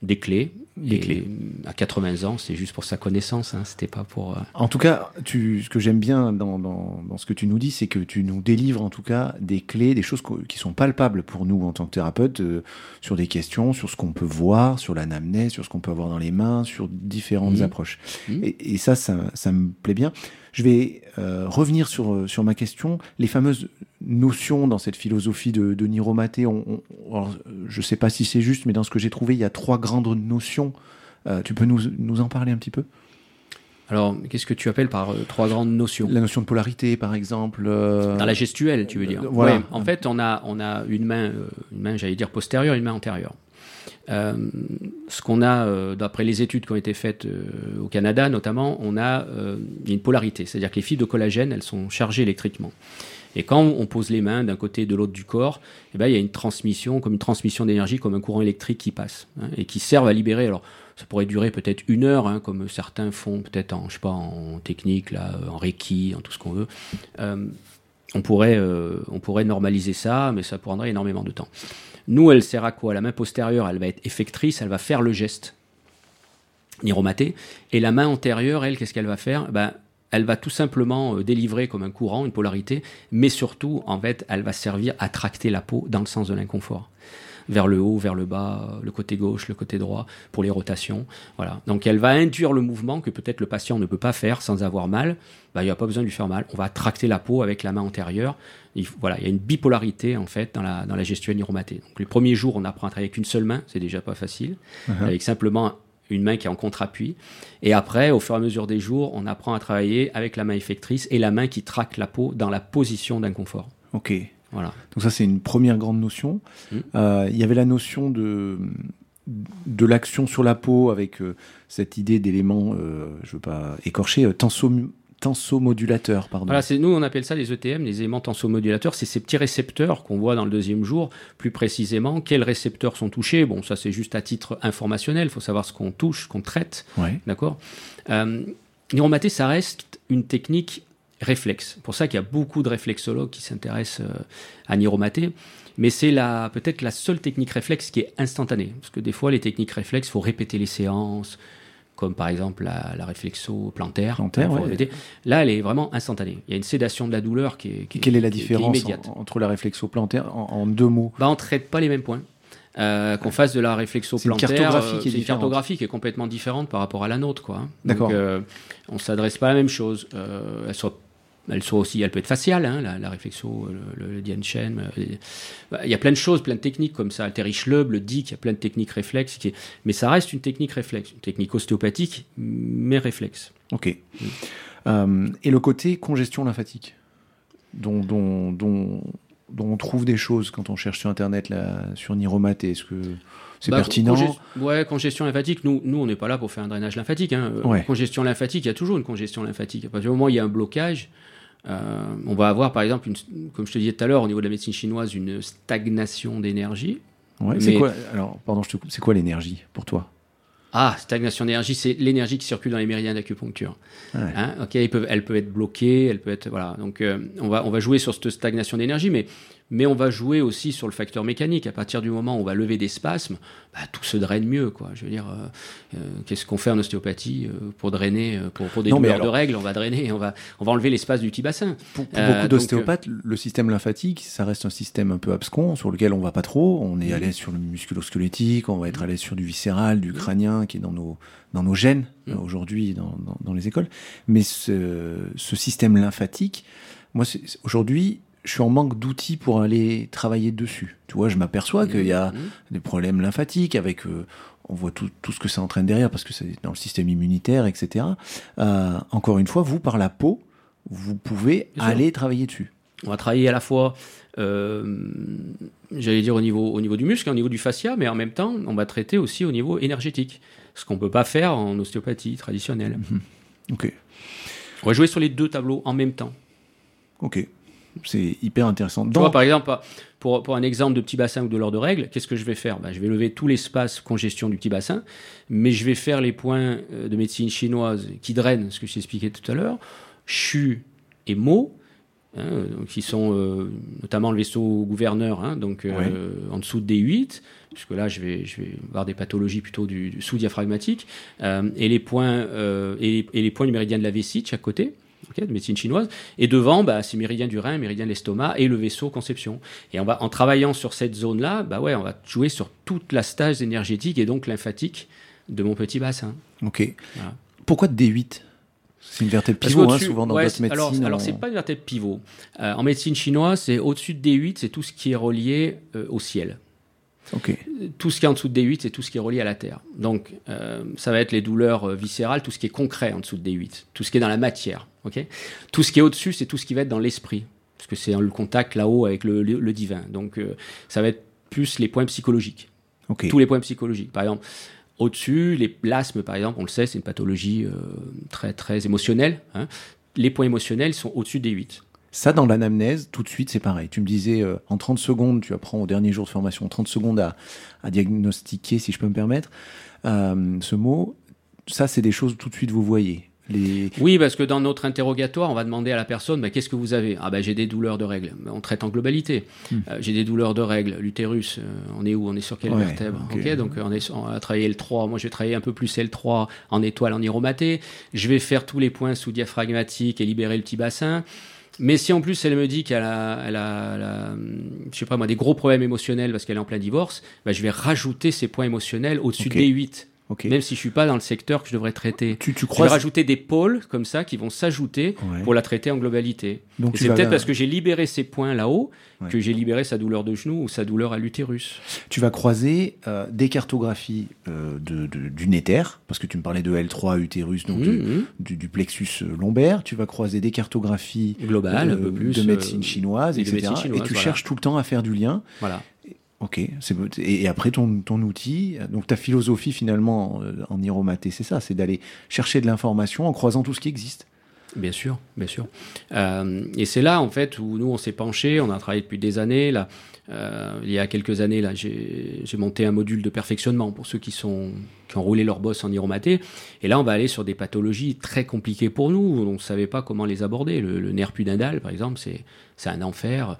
des clés Et clés. à 80 ans c'est juste pour sa connaissance hein, c'était pas pour euh, En tout cas, tu, ce que j'aime bien dans, dans, dans ce que tu nous dis, c'est que tu nous délivres en tout cas des clés, des choses qui sont palpables pour nous en tant que thérapeute, euh, sur des questions, sur ce qu'on peut voir, sur l'anamnèse, sur ce qu'on peut avoir dans les mains, sur différentes Mhm. approches. Mhm. Et, et ça, ça, ça me plaît bien. Je vais euh, revenir sur, sur ma question. Les fameuses notions dans cette philosophie de, de Niromaté, on, on- alors, je ne sais pas si c'est juste, mais dans ce que j'ai trouvé, il y a trois grandes notions. Euh, tu peux nous, nous en parler un petit peu? Alors qu'est-ce que tu appelles par euh, trois grandes notions? La notion de polarité, par exemple. euh, Dans la gestuelle, tu veux dire. Voilà. Ouais, en fait, on a, on a une main, une main, j'allais dire postérieure, une main antérieure. Ce qu'on a, d'après les études qui ont été faites au Canada notamment, on a une polarité, c'est-à-dire que les fibres de collagène, elles sont chargées électriquement. Et quand on pose les mains d'un côté et de l'autre du corps, eh ben, il y a une transmission, comme une transmission d'énergie, comme un courant électrique qui passe hein, et qui servent à libérer. Alors, ça pourrait durer peut-être une heure, hein, comme certains font peut-être en, en technique, là, en reiki, en tout ce qu'on veut. Euh, on pourrait, euh, on pourrait normaliser ça, mais ça prendrait énormément de temps. Nous, elle sert à quoi? La main postérieure, elle va être effectrice, elle va faire le geste niromaté. Et la main antérieure, elle, qu'est-ce qu'elle va faire? Ben, Elle va tout simplement euh, délivrer comme un courant, une polarité, mais surtout, en fait, elle va servir à tracter la peau dans le sens de l'inconfort. Vers le haut, vers le bas, le côté gauche, le côté droit, pour les rotations. Voilà. Donc elle va induire le mouvement que peut-être le patient ne peut pas faire sans avoir mal. Ben, il n'y a pas besoin de lui faire mal. On va tracter la peau avec la main antérieure. Il, voilà, il y a une bipolarité en fait dans la, dans la gestuelle niromatée. Donc les premiers jours, on apprend à travailler avec une seule main, c'est déjà pas facile, Uh-huh. avec simplement une main qui est en contre-appui. Et après, au fur et à mesure des jours, on apprend à travailler avec la main effectrice et la main qui traque la peau dans la position d'inconfort. Ok. Voilà. Donc ça, c'est une première grande notion. Mhm. Euh, Il y avait la notion de, de l'action sur la peau avec euh, cette idée d'élément, euh, je veux pas écorcher, euh, tenso- tensomodulateur, pardon. Voilà, nous on appelle ça les ETM, les éléments tensomodulateurs. C'est ces petits récepteurs qu'on voit dans le deuxième jour. Plus précisément, quels récepteurs sont touchés Bon, ça c'est juste à titre informationnel. Il faut savoir ce qu'on touche, ce qu'on traite. Ouais. D'accord? Euh, Niromaté, ça reste une technique réflexe. C'est pour ça qu'il y a beaucoup de réflexologues qui s'intéressent euh, à niromaté. Mais c'est peut-être la seule technique réflexe qui est instantanée. Parce que des fois, les techniques réflexes, il faut répéter les séances, comme par exemple la, la réflexo plantaire. Plantaire, Faut ouais. Là, elle est vraiment instantanée. Il y a une sédation de la douleur qui est, qui est- Quelle est la qui différence immédiate. en- entre la réflexo-plantaire en, en deux mots? Bah, on ne traite pas les mêmes points. Euh, qu'on fasse de la réflexo C'est une plantaire, cartographie euh, qui est c'est une différente. cartographie qui est complètement différente par rapport à la nôtre, quoi. hein. D'accord. Euh, on s'adresse pas à la même chose. Euh, elle soit, elle soit aussi, elle peut être faciale, hein, la, la réflexo, le, le, le Dian Shen, euh, bah, Il y a plein de choses, plein de techniques comme ça. Terry Schleub le dit qu'il y a plein de techniques réflexes, qui mais ça reste une technique réflexe, une technique ostéopathique, mais réflexe. Ok. Euh, et le côté congestion lymphatique, dont, dont, dont, dont on trouve des choses quand on cherche sur Internet, là, sur Niromaté, est-ce que c'est Bah, pertinent? conges- Ouais, congestion lymphatique. Nous, nous on n'est pas là pour faire un drainage lymphatique. hein. Ouais. Congestion lymphatique, il y a toujours une congestion lymphatique. À partir du moment où il y a un blocage, euh, on va avoir, par exemple, une, comme je te disais tout à l'heure, au niveau de la médecine chinoise, une stagnation d'énergie. Ouais, c'est quoi Alors, pardon, je te coupe. C'est quoi l'énergie pour toi? Ah, stagnation d'énergie, c'est l'énergie qui circule dans les méridiens d'acupuncture. Hein, ok, elle peut être bloquée, elle peut être voilà. Donc euh, on va on va jouer sur cette stagnation d'énergie, mais mais on va jouer aussi sur le facteur mécanique. À partir du moment où on va lever des spasmes, bah, tout se draine mieux. Quoi. Je veux dire, euh, euh, qu'est-ce qu'on fait en ostéopathie euh, pour drainer, pour, pour des douleurs de règles On va drainer, on va, on va enlever l'espace du petit bassin. Pour, beaucoup d'ostéopathes, le système lymphatique, ça reste un système un peu abscon sur lequel on va pas trop. On est à l'aise sur le musculo-squelettique, on va être à l'aise sur du viscéral, du crânien, qui est dans nos, dans nos gènes aujourd'hui dans, dans, dans, les écoles. Mais ce, ce système lymphatique, moi, aujourd'hui, je suis en manque d'outils pour aller travailler dessus. Tu vois, je m'aperçois qu'il y a mmh. des problèmes lymphatiques avec, euh, on voit tout, tout, ce que ça entraîne derrière parce que c'est dans le système immunitaire, etc. Euh, encore une fois, vous, par la peau, vous pouvez aller travailler dessus. On va travailler à la fois, euh, j'allais dire au niveau, au niveau du muscle et au niveau du fascia, mais en même temps, on va traiter aussi au niveau énergétique, ce qu'on ne peut pas faire en ostéopathie traditionnelle. Mmh. Ok. On va jouer sur les deux tableaux en même temps. Ok. C'est hyper intéressant. Tu vois, par exemple, pour, pour, un exemple de petit bassin ou de l'ordre de règle, qu'est-ce que je vais faire? Ben, Je vais lever tout l'espace congestion du petit bassin, mais je vais faire les points euh, de médecine chinoise qui drainent, ce que je t'expliquais tout à l'heure, Chu et Mo, hein, qui sont euh, notamment le vaisseau gouverneur, hein, donc euh, en dessous de D8, puisque là je vais, je vais avoir des pathologies plutôt du, sous-diaphragmatique, et, les points, et, et, les points du méridien de la vessie de chaque côté de médecine chinoise. Et devant, bah, c'est méridien du rein, méridien de l'estomac et le vaisseau conception. Et on va, en travaillant sur cette zone-là, bah ouais, on va jouer sur toute la stage énergétique et donc lymphatique de mon petit bassin. Ok. Pourquoi D8 c'est une vertèbre pivot, hein, souvent dans votre médecine. Alors, alors c'est pas une vertèbre pivot. Euh, en médecine chinoise, c'est au-dessus de D8, c'est tout ce qui est relié euh, au ciel. Tout ce qui est en dessous de D8, c'est tout ce qui est relié à la Terre. Donc, euh, ça va être les douleurs euh, viscérales, tout ce qui est concret en dessous de D8, tout ce qui est dans la matière. ok? Tout ce qui est au-dessus, c'est tout ce qui va être dans l'esprit, parce que c'est le contact là-haut avec le, divin. Donc, euh, ça va être plus les points psychologiques. Tous les points psychologiques. Par exemple, au-dessus, les l'asthme, par exemple, on le sait, c'est une pathologie très, très émotionnelle. Hein. Les points émotionnels sont au-dessus des 8. Ça, dans l'anamnèse, tout de suite, c'est pareil. Tu me disais, euh, en 30 secondes, tu apprends au dernier jour de formation, 30 secondes à, à diagnostiquer, si je peux me permettre, euh, ce mot. Ça, c'est des choses tout de suite, vous voyez. Les... Oui, parce que dans notre interrogatoire, on va demander à la personne bah, qu'est-ce que vous avez? Ah, ben j'ai des douleurs de règles. On traite en globalité. Hmm. Euh, j'ai des douleurs de règles. L'utérus, on est où? On est sur quelle vertèbre? Ok, donc on, est, on a travaillé L3. Moi, je vais travailler un peu plus L3 en étoile, en iromaté. Je vais faire tous les points sous diaphragmatique et libérer le petit bassin. Mais si en plus elle me dit qu'elle a, elle a, je sais pas moi, des gros problèmes émotionnels parce qu'elle est en plein divorce, bah, je vais rajouter ces points émotionnels au-dessus des 8. Même si je suis pas dans le secteur que je devrais traiter. Tu, tu crois je vais rajouter des pôles comme ça qui vont s'ajouter pour la traiter en globalité. Donc c'est peut-être parce que j'ai libéré ces points là-haut que j'ai libéré sa douleur de genou ou sa douleur à l'utérus. Tu vas croiser euh, des cartographies euh, de, du néther, parce que tu me parlais de L3 utérus, donc mmh, mmh. du, du, plexus euh, lombaire. Tu vas croiser des cartographies globales, euh, de médecine chinoise, etc. et tu cherches tout le temps à faire du lien. Voilà. Ok, et, après ton, ton outil, donc ta philosophie finalement euh, en iromaté, c'est ça, c'est d'aller chercher de l'information en croisant tout ce qui existe. Bien sûr, bien sûr. Euh, et c'est là en fait où nous on s'est penché, on a travaillé depuis des années. Là, euh, il y a quelques années, là, j'ai monté un module de perfectionnement pour ceux qui sont qui ont roulé leur boss en iromaté. Et là, on va aller sur des pathologies très compliquées pour nous. On ne savait pas comment les aborder. Le, le nerf pudendal, par exemple, c'est un enfer.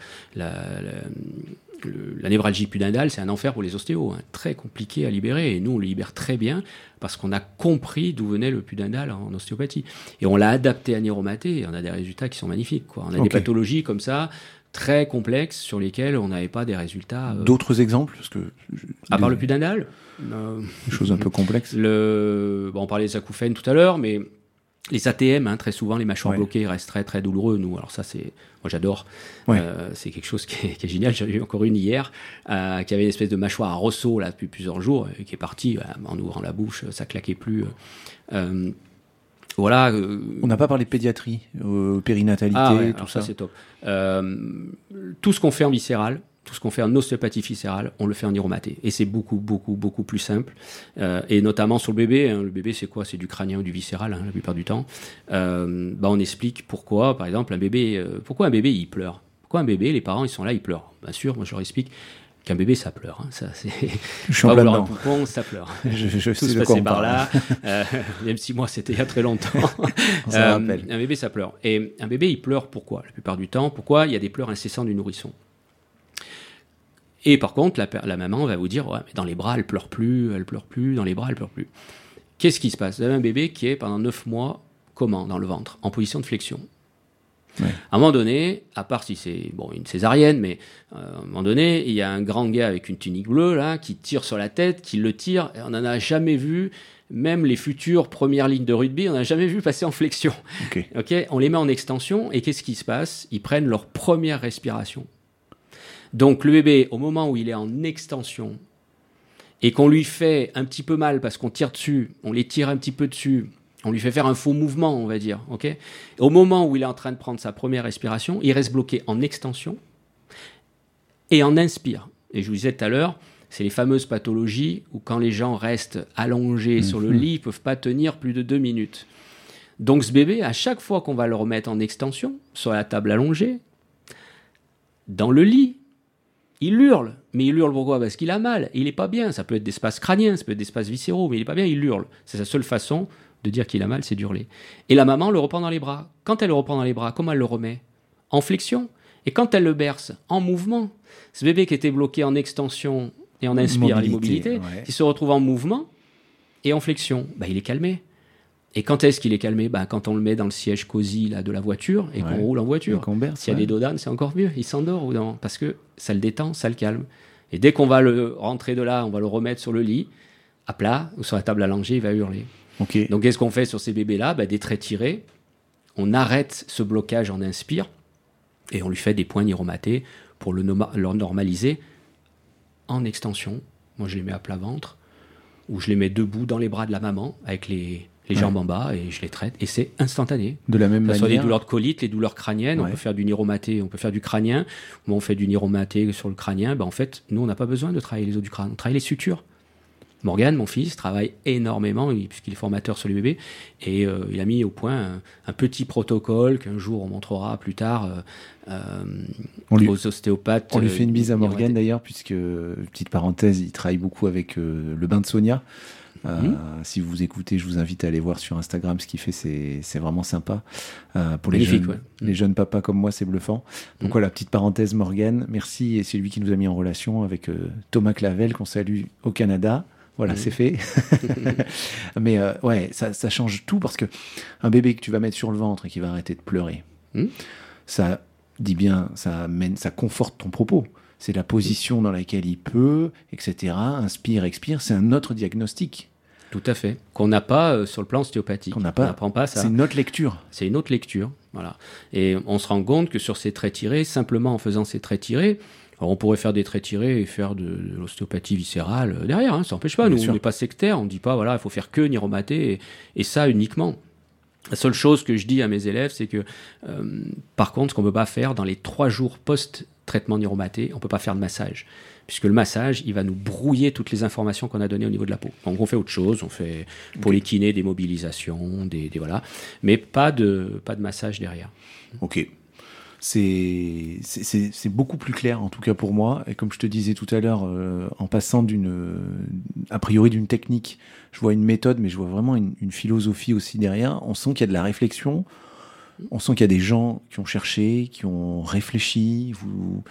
La névralgie pudendale, c'est un enfer pour les ostéos, hein, très compliqué à libérer. Et nous, on le libère très bien parce qu'on a compris d'où venait le pudendal en ostéopathie. Et on l'a adapté à Niromaté et on a des résultats qui sont magnifiques. Quoi. On a des pathologies comme ça, très complexes, sur lesquelles on n'avait pas des résultats. Euh, D'autres exemples parce que, À part le pudendal? Euh... Des choses un peu complexes. Le... Bon, on parlait des acouphènes tout à l'heure, mais les ATM, hein, très souvent, les mâchoires bloquées restent très très douloureux. Nous, alors ça, c'est moi j'adore. Euh, c'est quelque chose qui est, qui est génial. J'en ai eu encore une hier euh, qui avait une espèce de mâchoire à ressaut là depuis plusieurs jours et qui est partie euh, en ouvrant la bouche, ça claquait plus. Euh, voilà. Euh, On n'a pas parlé de pédiatrie, périnatalité, ah ouais, tout ça. ça c'est top. tout ce qu'on fait en viscéral, tout ce qu'on fait en ostéopathie viscérale, on le fait en iromaté. Et c'est beaucoup, beaucoup, beaucoup plus simple. Euh, et notamment sur le bébé. Hein. le bébé, c'est quoi? C'est du crânien ou du viscéral, hein, la plupart du temps. Euh, bah on explique pourquoi, par exemple, un bébé... Euh, pourquoi un bébé, il pleure? Pourquoi un bébé, les parents, ils sont là, ils pleurent? Bien sûr, moi, je leur explique. Qu'un bébé, ça pleure. Hein, ça, c'est... *laughs* Je suis en plein dedans. poupon, ça pleure. *laughs* Je, je Tout sais se passait par là. *laughs* Euh, même si moi, c'était il y a très longtemps. On Euh, un bébé, ça pleure. Et un bébé, il pleure pourquoi? La plupart du temps, pourquoi? Il y a des pleurs incessants du nourrisson. Et par contre, la, maman va vous dire, ouais, mais dans les bras, elle pleure plus, elle pleure plus, dans les bras, elle pleure plus. Qu'est-ce qui se passe? Vous avez un bébé qui est pendant 9 mois, comment Dans le ventre, en position de flexion. Ouais. À un moment donné, à part si c'est bon, une césarienne, mais euh, à un moment donné, il y a un grand gars avec une tunique bleue là qui tire sur la tête, qui le tire, et on n'en a jamais vu. Même les futures premières lignes de rugby, on n'a jamais vu passer en flexion. Ok, on les met en extension et qu'est-ce qui se passe? Ils prennent leur première respiration. Donc le bébé, au moment où il est en extension et qu'on lui fait un petit peu mal parce qu'on tire dessus, on les tire un petit peu dessus, on lui fait faire un faux mouvement, on va dire. Ok? Au moment où il est en train de prendre sa première respiration, il reste bloqué en extension et en inspire. Et je vous disais tout à l'heure, c'est les fameuses pathologies où quand les gens restent allongés sur le lit, ils peuvent pas tenir plus de deux minutes. Donc ce bébé, à chaque fois qu'on va le remettre en extension, sur la table allongée, dans le lit, il hurle. Mais il hurle pourquoi? Parce qu'il a mal. Il n'est pas bien. Ça peut être d'espace crânien, ça peut être d'espace viscéraux, mais il n'est pas bien, il hurle. C'est sa seule façon de dire qu'il a mal, c'est d'hurler. Et la maman le reprend dans les bras. Quand elle le reprend dans les bras, comment elle le remet? En flexion. Et quand elle le berce, en mouvement. Ce bébé qui était bloqué en extension et en inspire l'immobilité, ouais. il se retrouve en mouvement et en flexion. Bah, il est calmé. Et quand est-ce qu'il est calmé? Bah, Quand on le met dans le siège cosy là, de la voiture et qu'on roule en voiture. S'il y a ouais. des dodanes, c'est encore mieux. Il s'endort parce que ça le détend, ça le calme. Et dès qu'on va le rentrer de là, on va le remettre sur le lit, à plat ou sur la table allongée, il va hurler. Donc qu'est-ce qu'on fait sur ces bébés-là? Bah, Des traits tirés. On arrête ce blocage en inspire et on lui fait des points niromatés pour le normaliser en extension. Moi, je les mets à plat ventre ou je les mets debout dans les bras de la maman avec les, les jambes en bas et je les traite. Et c'est instantané. De la même Que ce soit des manière. douleurs de colite, les douleurs crâniennes, on peut faire du niromaté, on peut faire du crânien. Moi, on fait du niromaté sur le crânien. Ben, en fait, nous, on n'a pas besoin de travailler les os du crâne. On travaille les sutures. Morgane, mon fils, travaille énormément, il- puisqu'il est formateur sur les bébés, et euh, il a mis au point un, un petit protocole qu'un jour on montrera plus tard euh, euh, On lui- aux ostéopathes. On lui fait une bise à Morgane niromatés. d'ailleurs, puisque, petite parenthèse, il travaille beaucoup avec euh, le bain de Sonia. Euh. Si vous écoutez, je vous invite à aller voir sur Instagram ce qu'il fait, c'est vraiment sympa. Euh, pour les jeunes, ouais. les jeunes papas comme moi, c'est bluffant. Donc Mhm. voilà, petite parenthèse, Morgane, merci. Et c'est lui qui nous a mis en relation avec euh, Thomas Clavel, qu'on salue au Canada. Voilà, Mhm. c'est fait. *laughs* Mais euh, ouais, ça, ça change tout parce que un bébé que tu vas mettre sur le ventre et qui va arrêter de pleurer, Mhm. ça dit bien, ça mène, ça conforte ton propos. C'est la position dans laquelle il peut, etc. Inspire, expire. C'est un autre diagnostic. Tout à fait. Qu'on n'a pas euh, sur le plan ostéopathique. On n'apprend pas ça. C'est une autre lecture. C'est une autre lecture. Voilà. Et on se rend compte que sur ces traits tirés, simplement en faisant ces traits tirés, alors on pourrait faire des traits tirés et faire de, de l'ostéopathie viscérale euh, derrière, hein, ça n'empêche pas. Bien Nous, sûr. on n'est pas sectaire, on ne dit pas, voilà, il faut faire que niromaté et, et ça uniquement. La seule chose que je dis à mes élèves, c'est que, euh, par contre, ce qu'on ne peut pas faire dans les trois jours post-traitement niromaté, on ne peut pas faire de massage. Puisque le massage, il va nous brouiller toutes les informations qu'on a données au niveau de la peau. Donc on fait autre chose, on fait pour les kinés des mobilisations, des, des- voilà, mais pas de, pas de massage derrière. Ok. C'est beaucoup plus clair, en tout cas pour moi. Et comme je te disais tout à l'heure, euh, en passant d'une, a priori d'une technique, je vois une méthode, mais je vois vraiment une, une philosophie aussi derrière. On sent qu'il y a de la réflexion. On sent qu'il y a des gens qui ont cherché, qui ont réfléchi. Vous,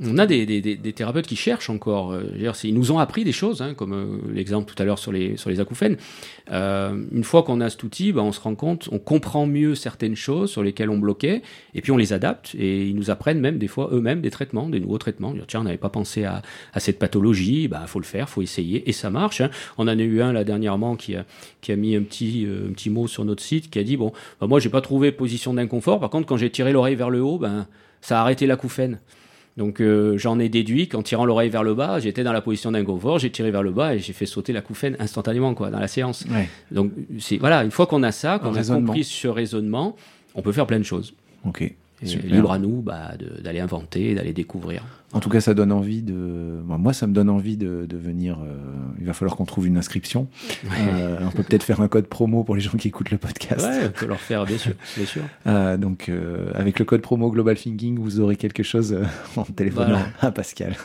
On a des, des- des- thérapeutes qui cherchent encore. euh, ils nous ont appris des choses, hein, comme euh, l'exemple tout à l'heure sur les, sur les acouphènes. Euh, une fois qu'on a cet outil, ben, on se rend compte, on comprend mieux certaines choses sur lesquelles on bloquait, et puis on les adapte, et ils nous apprennent même des fois eux-mêmes des traitements, des nouveaux traitements. Dire, Tiens, on n'avait pas pensé à, à cette pathologie, il faut le faire, faut essayer, et ça marche. hein. On en a eu un là dernièrement qui a, qui a mis un petit, un petit mot sur notre site, qui a dit, bon, ben, moi j'ai pas trouvé position d'inconfort, par contre quand j'ai tiré l'oreille vers le haut, ben, ça a arrêté l'acouphène. Donc euh, j'en ai déduit qu'en tirant l'oreille vers le bas, j'étais dans la position d'inconfort, j'ai tiré vers le bas et j'ai fait sauter l'acouphène instantanément quoi dans la séance. ouais. Donc c'est voilà, une fois qu'on a ça, qu'on a compris ce raisonnement, on peut faire plein de choses. Ok. Et libre à nous bah, de- d'aller inventer, d'aller découvrir. En tout cas, ça donne envie de. Moi, moi, ça me donne envie de, de venir. euh, Il va falloir qu'on trouve une inscription. Euh, on peut peut-être faire un code promo pour les gens qui écoutent le podcast. Ouais, on peut leur faire, bien sûr. Bien sûr. *laughs* Euh, donc, euh, avec le code promo Global Thinking, vous aurez quelque chose euh, en téléphonant Voilà. à Pascal.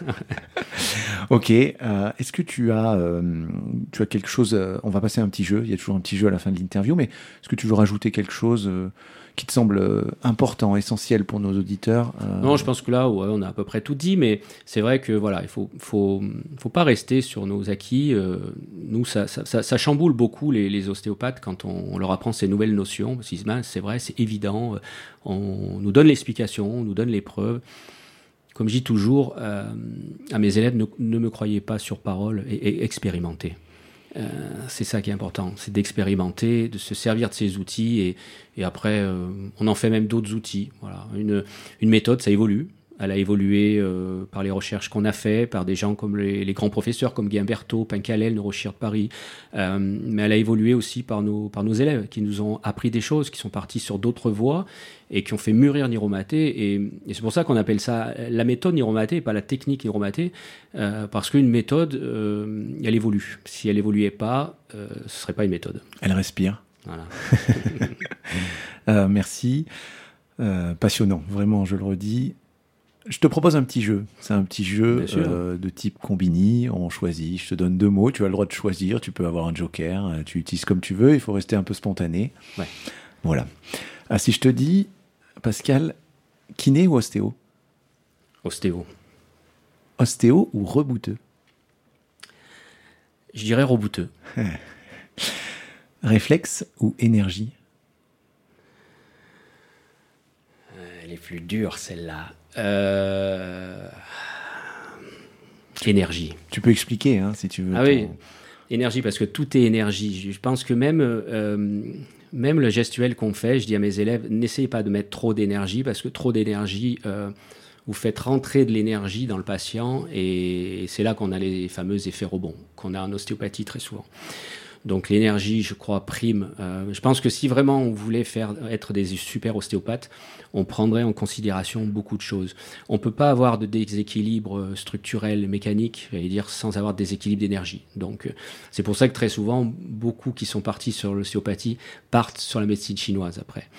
*laughs* ok. euh, Est-ce que tu as, euh, tu as quelque chose euh, On va passer à un petit jeu. Il y a toujours un petit jeu à la fin de l'interview, mais est-ce que tu veux rajouter quelque chose euh, qui te semble euh, important, essentiel pour nos auditeurs euh, Non, je pense que là, ouais, on a à peu près tout dit, mais c'est vrai que voilà, il faut, faut, faut pas rester sur nos acquis. euh, nous, ça, ça, chamboule beaucoup les, ostéopathes quand on, leur apprend ces nouvelles notions. Ben, c'est vrai, c'est évident. On nous donne l'explication, on nous donne les preuves. Comme je dis toujours à mes élèves, ne, ne me croyez pas sur parole et, et expérimentez. Euh, c'est ça qui est important, c'est d'expérimenter, de se servir de ces outils et, et après, euh, on en fait même d'autres outils. Voilà, une, une méthode, ça évolue. Elle a évolué euh, par les recherches qu'on a fait, par des gens comme les, les grands professeurs comme Guimberto, Pincalel, neurochir de Paris. Euh, mais elle a évolué aussi par nos, par nos élèves qui nous ont appris des choses, qui sont partis sur d'autres voies et qui ont fait mûrir Niromaté. Et, et c'est pour ça qu'on appelle ça la méthode Niromaté et pas la technique Niromaté, euh, parce qu'une méthode, elle évolue. Si elle évoluait pas, ce serait pas une méthode. Elle respire. Voilà. *laughs* Merci. Euh, passionnant, vraiment, je le redis. Je te propose un petit jeu. C'est un petit jeu euh, de type combini. On choisit. Je te donne deux mots. Tu as le droit de choisir. Tu peux avoir un joker. euh, Tu utilises comme tu veux. Il faut rester un peu spontané. Ouais. Voilà. Ah, si je te dis, Pascal, kiné ou ostéo? Ostéo. Ostéo ou rebouteux? Je dirais rebouteux. *laughs* Réflexe ou énergie? Elle est plus dure, celle-là. Euh... Énergie. Tu peux expliquer, hein, si tu veux. Ah ton- oui, énergie, parce que tout est énergie. Je- Je pense que même, euh, même le gestuel qu'on fait, je dis à mes élèves, n'essayez pas de mettre trop d'énergie, parce que trop d'énergie, euh, vous faites rentrer de l'énergie dans le patient, et c'est là qu'on a les fameux effets rebonds, qu'on a en ostéopathie très souvent. Donc l'énergie, je crois, prime. Euh, je pense que si vraiment on voulait faire être des super ostéopathes, on prendrait en considération beaucoup de choses. On peut pas avoir de déséquilibre euh, structurel, mécanique, j'allais dire, sans avoir de déséquilibre d'énergie. Donc euh, c'est pour ça que très souvent, beaucoup qui sont partis sur l'ostéopathie partent sur la médecine chinoise après.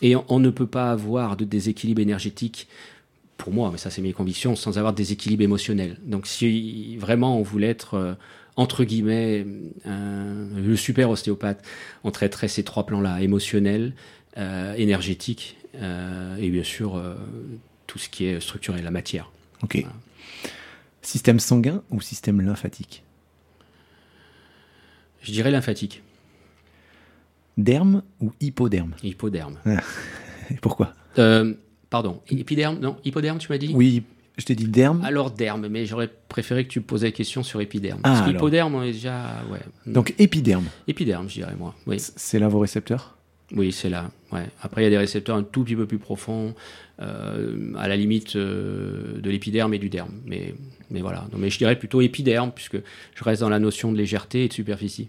Et on, on ne peut pas avoir de déséquilibre énergétique pour moi, mais ça c'est mes convictions, sans avoir de déséquilibre émotionnel. Donc si vraiment on voulait être entre guillemets un- le super ostéopathe, on traiterait ces trois plans-là émotionnel, euh, énergétique euh, et bien sûr euh, tout ce qui est structurel, la matière. Ok. Système sanguin ou système lymphatique? Je dirais lymphatique, Derme ou hypoderme? Hypoderme. *laughs* Et Pourquoi? Euh, pardon, épiderme? Non, hypoderme, tu m'as dit? Oui, je t'ai dit derme. Alors derme, mais j'aurais préféré que tu me posais la question sur épiderme. Ah, Parce qu'hypoderme, on est déjà. Ouais. Donc épiderme, Épiderme, je dirais moi. Oui. c'est là vos récepteurs? Oui, c'est là. Ouais. Après, il y a des récepteurs un tout petit peu plus profonds, euh, à la limite euh, de l'épiderme et du derme. Mais, mais voilà. Non, mais je dirais plutôt épiderme, puisque je reste dans la notion de légèreté et de superficie.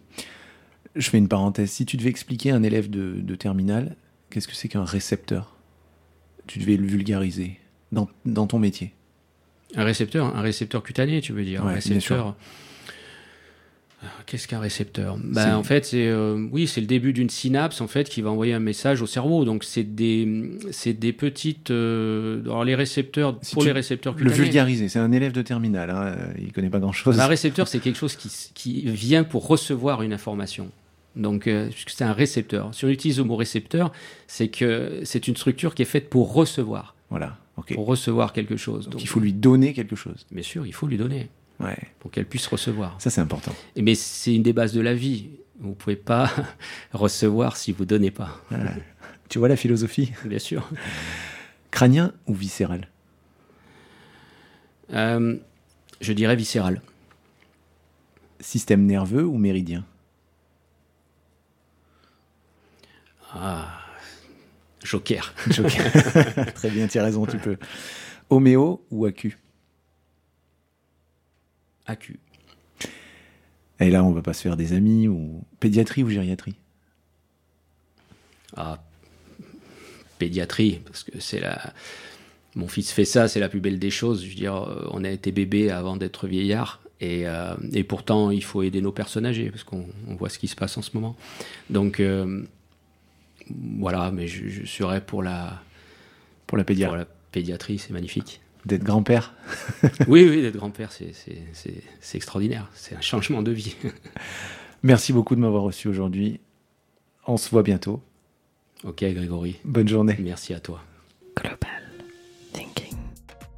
Je fais une parenthèse. Si tu devais expliquer à un élève de, de terminale, qu'est-ce que c'est qu'un récepteur? Tu devais le vulgariser dans, dans ton métier. Un récepteur, un récepteur cutané, tu veux dire Ouais, Un récepteur. Ah, Qu'est-ce qu'un récepteur? Ben, En fait, c'est euh, oui, c'est le début d'une synapse en fait qui va envoyer un message au cerveau. Donc c'est des, c'est des petites. euh, alors les récepteurs Si pour les récepteurs Le cutanés. vulgariser, c'est un élève de terminale. Hein, il connaît pas grand-chose. Un récepteur, c'est quelque chose qui, qui vient pour recevoir une information. Donc, euh, c'est un récepteur. Si on utilise le mot récepteur, c'est que c'est une structure qui est faite pour recevoir, Voilà, pour recevoir quelque chose. Donc Donc, il faut lui donner quelque chose. bien sûr, il faut lui donner Ouais, pour qu'elle puisse recevoir. ça c'est important. Et Mais c'est une des bases de la vie. Vous pouvez pas *laughs* recevoir si vous donnez pas. Tu vois la philosophie? Bien sûr. Crânien ou viscéral? Euh, je dirais viscéral. Système nerveux ou méridien? Ah, joker. *laughs* Joker. *laughs* Très bien, tu as raison, tu peux. Homéo ou acu Acu. Et là, on va pas se faire des amis ou pédiatrie ou gériatrie Ah, pédiatrie, parce que c'est la. Mon fils fait ça, c'est la plus belle des choses. Je veux dire, on a été bébé avant d'être vieillard. Et, et, pourtant, il faut aider nos personnes âgées, parce qu'on voit ce qui se passe en ce moment. Donc, voilà, mais je, je, serais pour la, pour la, pédiatrie. Pour la pédiatrie, c'est magnifique. D'être grand-père *laughs* Oui, oui, d'être grand-père, c'est extraordinaire. C'est un changement de vie. *laughs* Merci beaucoup de m'avoir reçu aujourd'hui. On se voit bientôt. Ok, Grégory. Bonne journée. Merci à toi. Global Thinking.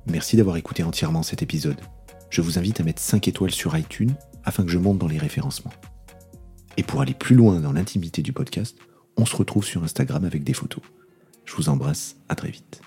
Merci d'avoir écouté entièrement cet épisode. Je vous invite à mettre 5 étoiles sur iTunes afin que je monte dans les référencements. Et pour aller plus loin dans l'intimité du podcast, on se retrouve sur Instagram avec des photos. Je vous embrasse, à très vite.